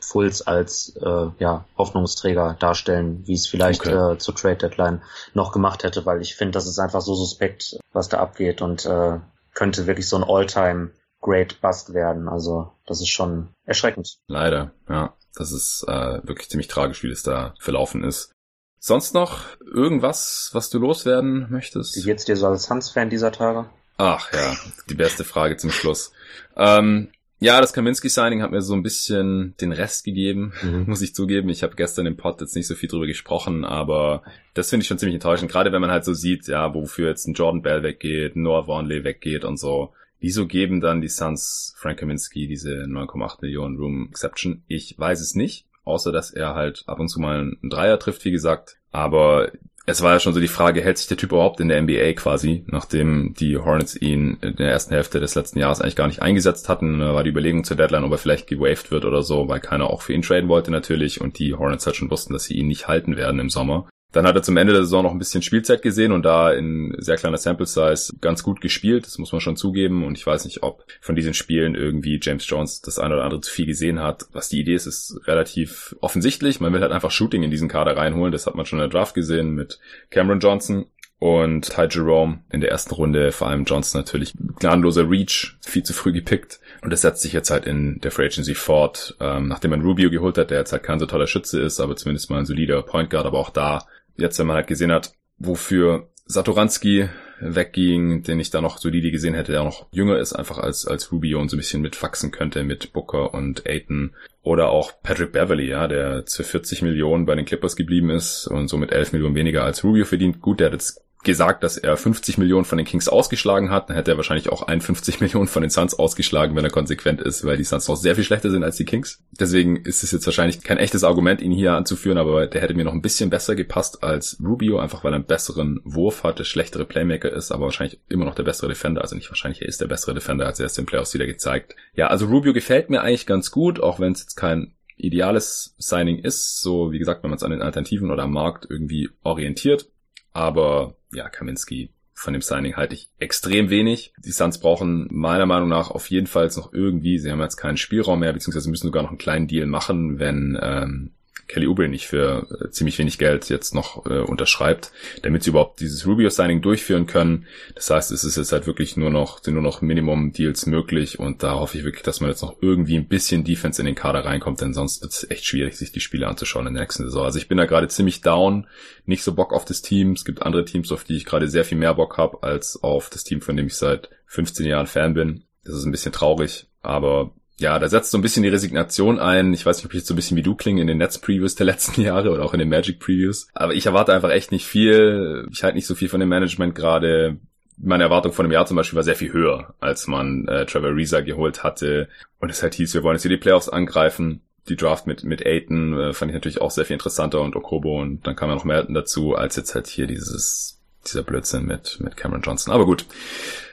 Fulls als äh, ja, Hoffnungsträger darstellen, wie es vielleicht okay. äh, zur Trade Deadline noch gemacht hätte, weil ich finde, das ist einfach so suspekt, was da abgeht und äh, könnte wirklich so ein All-Time Great Bust werden. Also das ist schon erschreckend. Leider, ja. Das ist äh, wirklich ziemlich tragisch, wie das da verlaufen ist. Sonst noch irgendwas, was du loswerden möchtest? Wie geht's dir so als Suns-Fan dieser Tage? Ach ja, die beste Frage zum Schluss. Ähm, ja, das Kaminski-Signing hat mir so ein bisschen den Rest gegeben, mhm. muss ich zugeben. Ich habe gestern im Pod jetzt nicht so viel drüber gesprochen, aber das finde ich schon ziemlich enttäuschend. Gerade wenn man halt so sieht, ja, wofür jetzt ein Jordan Bell weggeht, Noah Warnley weggeht und so. Wieso geben dann die Suns Frank Kaminski diese 9,8 Millionen Room Exception? Ich weiß es nicht, außer dass er halt ab und zu mal einen Dreier trifft, wie gesagt. Aber es war ja schon so die Frage, hält sich der Typ überhaupt in der NBA quasi, nachdem die Hornets ihn in der ersten Hälfte des letzten Jahres eigentlich gar nicht eingesetzt hatten. Da war die Überlegung zur Deadline, ob er vielleicht gewaved wird oder so, weil keiner auch für ihn traden wollte natürlich und die Hornets halt schon wussten, dass sie ihn nicht halten werden im Sommer. Dann hat er zum Ende der Saison noch ein bisschen Spielzeit gesehen und da in sehr kleiner Sample Size ganz gut gespielt. Das muss man schon zugeben. Und ich weiß nicht, ob von diesen Spielen irgendwie James Jones das eine oder andere zu viel gesehen hat. Was die Idee ist, ist relativ offensichtlich. Man will halt einfach Shooting in diesen Kader reinholen. Das hat man schon in der Draft gesehen mit Cameron Johnson und Ty Jerome in der ersten Runde, vor allem Johnson natürlich gnadenloser Reach, viel zu früh gepickt. Und das setzt sich jetzt halt in der Free Agency fort, ähm, nachdem man Rubio geholt hat, der jetzt halt kein so toller Schütze ist, aber zumindest mal ein solider Point Guard, aber auch da jetzt, wenn man halt gesehen hat, wofür Satoranski wegging, den ich da noch solide gesehen hätte, der noch jünger ist, einfach als, als Rubio und so ein bisschen mitwachsen könnte mit Booker und Aiton. Oder auch Patrick Beverly, ja, der zu 40 Millionen bei den Clippers geblieben ist und somit 11 Millionen weniger als Rubio verdient. Gut, der hat jetzt gesagt, dass er 50 Millionen von den Kings ausgeschlagen hat, dann hätte er wahrscheinlich auch 51 [LAUGHS] Millionen von den Suns ausgeschlagen, wenn er konsequent ist, weil die Suns noch sehr viel schlechter sind als die Kings. Deswegen ist es jetzt wahrscheinlich kein echtes Argument, ihn hier anzuführen, aber der hätte mir noch ein bisschen besser gepasst als Rubio, einfach weil er einen besseren Wurf hatte, schlechtere Playmaker ist, aber wahrscheinlich immer noch der bessere Defender, also nicht wahrscheinlich, er ist der bessere Defender, als er es im Playoffs wieder gezeigt. Ja, also Rubio gefällt mir eigentlich ganz gut, auch wenn es jetzt kein ideales Signing ist, so wie gesagt, wenn man es an den Alternativen oder am Markt irgendwie orientiert. Aber ja, Kaminski von dem Signing halte ich extrem wenig. Die Suns brauchen meiner Meinung nach auf jeden Fall noch irgendwie, sie haben jetzt keinen Spielraum mehr, beziehungsweise müssen sogar noch einen kleinen Deal machen, wenn ähm, Kelly Oubre nicht für äh, ziemlich wenig Geld jetzt noch äh, unterschreibt, damit sie überhaupt dieses Rubio-Signing durchführen können. Das heißt, es ist jetzt halt wirklich nur noch, sind nur noch Minimum-Deals möglich und da hoffe ich wirklich, dass man jetzt noch irgendwie ein bisschen Defense in den Kader reinkommt, denn sonst wird es echt schwierig, sich die Spiele anzuschauen in der nächsten Saison. Also ich bin da gerade ziemlich down, nicht so Bock auf das Team. Es gibt andere Teams, auf die ich gerade sehr viel mehr Bock habe, als auf das Team, von dem ich seit 15 Jahren Fan bin. Das ist ein bisschen traurig, aber ja, da setzt so ein bisschen die Resignation ein. Ich weiß nicht, ob ich jetzt so ein bisschen wie du klinge in den Netz-Previews der letzten [LAUGHS] Jahre oder auch in den Magic-Previews. Aber ich erwarte einfach echt nicht viel. Ich halte nicht so viel von dem Management gerade. Meine Erwartung von dem Jahr zum Beispiel war sehr viel höher, als man äh, Trevor Reza geholt hatte. Und es halt hieß, wir wollen jetzt hier die Playoffs angreifen. Die Draft mit, mit Aiton äh, fand ich natürlich auch sehr viel interessanter und Okobo und dann kam ja noch Melton dazu, als jetzt halt hier dieses, dieser Blödsinn mit, mit Cameron Johnson. Aber gut.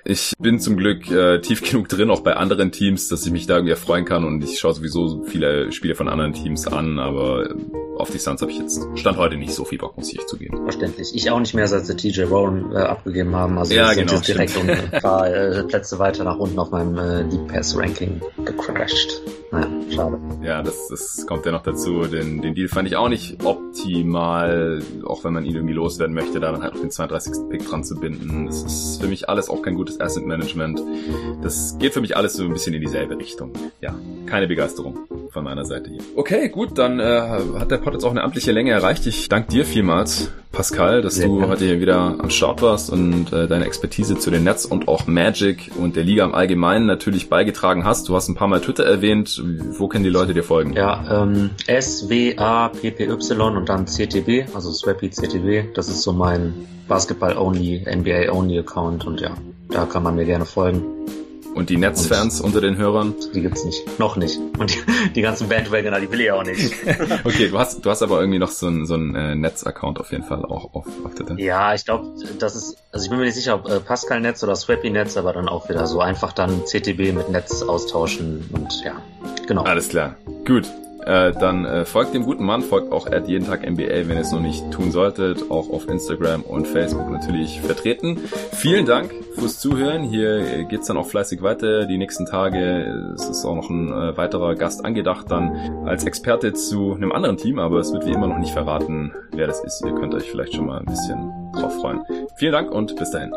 Ich bin zum Glück äh, tief [LAUGHS] genug drin, auch bei anderen Teams, dass ich mich da irgendwie erfreuen kann und ich schaue sowieso viele Spiele von anderen Teams an, aber auf die Suns habe ich jetzt Stand heute nicht so viel Bock, muss ich zugeben. Verständlich. Ich auch nicht mehr, seit sie TJ Warren äh, abgegeben haben. Also ja, genau, sind direkt um ein paar äh, Plätze weiter nach unten auf meinem äh, League Pass Ranking gecrashed. Naja, schade. Ja, das, das kommt ja noch dazu. Den, den Deal fand ich auch nicht optimal, auch wenn man ihn irgendwie loswerden möchte, da dann halt auf den 32. Pick dran zu binden. Das ist für mich alles auch kein gutes aktives Asset Management. Das geht für mich alles so ein bisschen in dieselbe Richtung. Ja, keine Begeisterung von meiner Seite hier. Okay, gut, dann äh, hat der Pod jetzt auch eine amtliche Länge erreicht. Ich danke dir vielmals, Pascal, dass Sehr du gerne. heute hier wieder am Start warst und äh, deine Expertise zu den Netz und auch Magic und der Liga im Allgemeinen natürlich beigetragen hast. Du hast ein paar Mal Twitter erwähnt. Wo können die Leute dir folgen? Ja, ähm, S-W-A-P-P-Y und dann CTB, also Swappy CTB. Das ist so mein Basketball-only, NBA-only Account und ja, da kann man mir gerne folgen. Und die Netzfans unter den Hörern? Die gibt's nicht. Noch nicht. Und die, die ganzen Bandwagoner, die will ich auch nicht. [LAUGHS] okay, du hast, du hast aber irgendwie noch so einen so einen äh, Netz-Account auf jeden Fall auch auf, auf Twitter. Ja, ich glaube, das ist, also ich bin mir nicht sicher, ob äh, Pascal-Netz oder Swappy-Netz, aber dann auch wieder so einfach dann CTB mit Netz austauschen und ja, genau. Alles klar. Gut. Äh, dann äh, folgt dem guten Mann, folgt auch at jeden Tag NBA, wenn ihr es noch nicht tun solltet, auch auf Instagram und Facebook natürlich vertreten. Vielen Dank fürs Zuhören. Hier geht's dann auch fleißig weiter. Die nächsten Tage es ist auch noch ein äh, weiterer Gast angedacht, dann als Experte zu einem anderen Team, aber es wird wie immer noch nicht verraten, wer das ist. Ihr könnt euch vielleicht schon mal ein bisschen drauf freuen. Vielen Dank und bis dahin.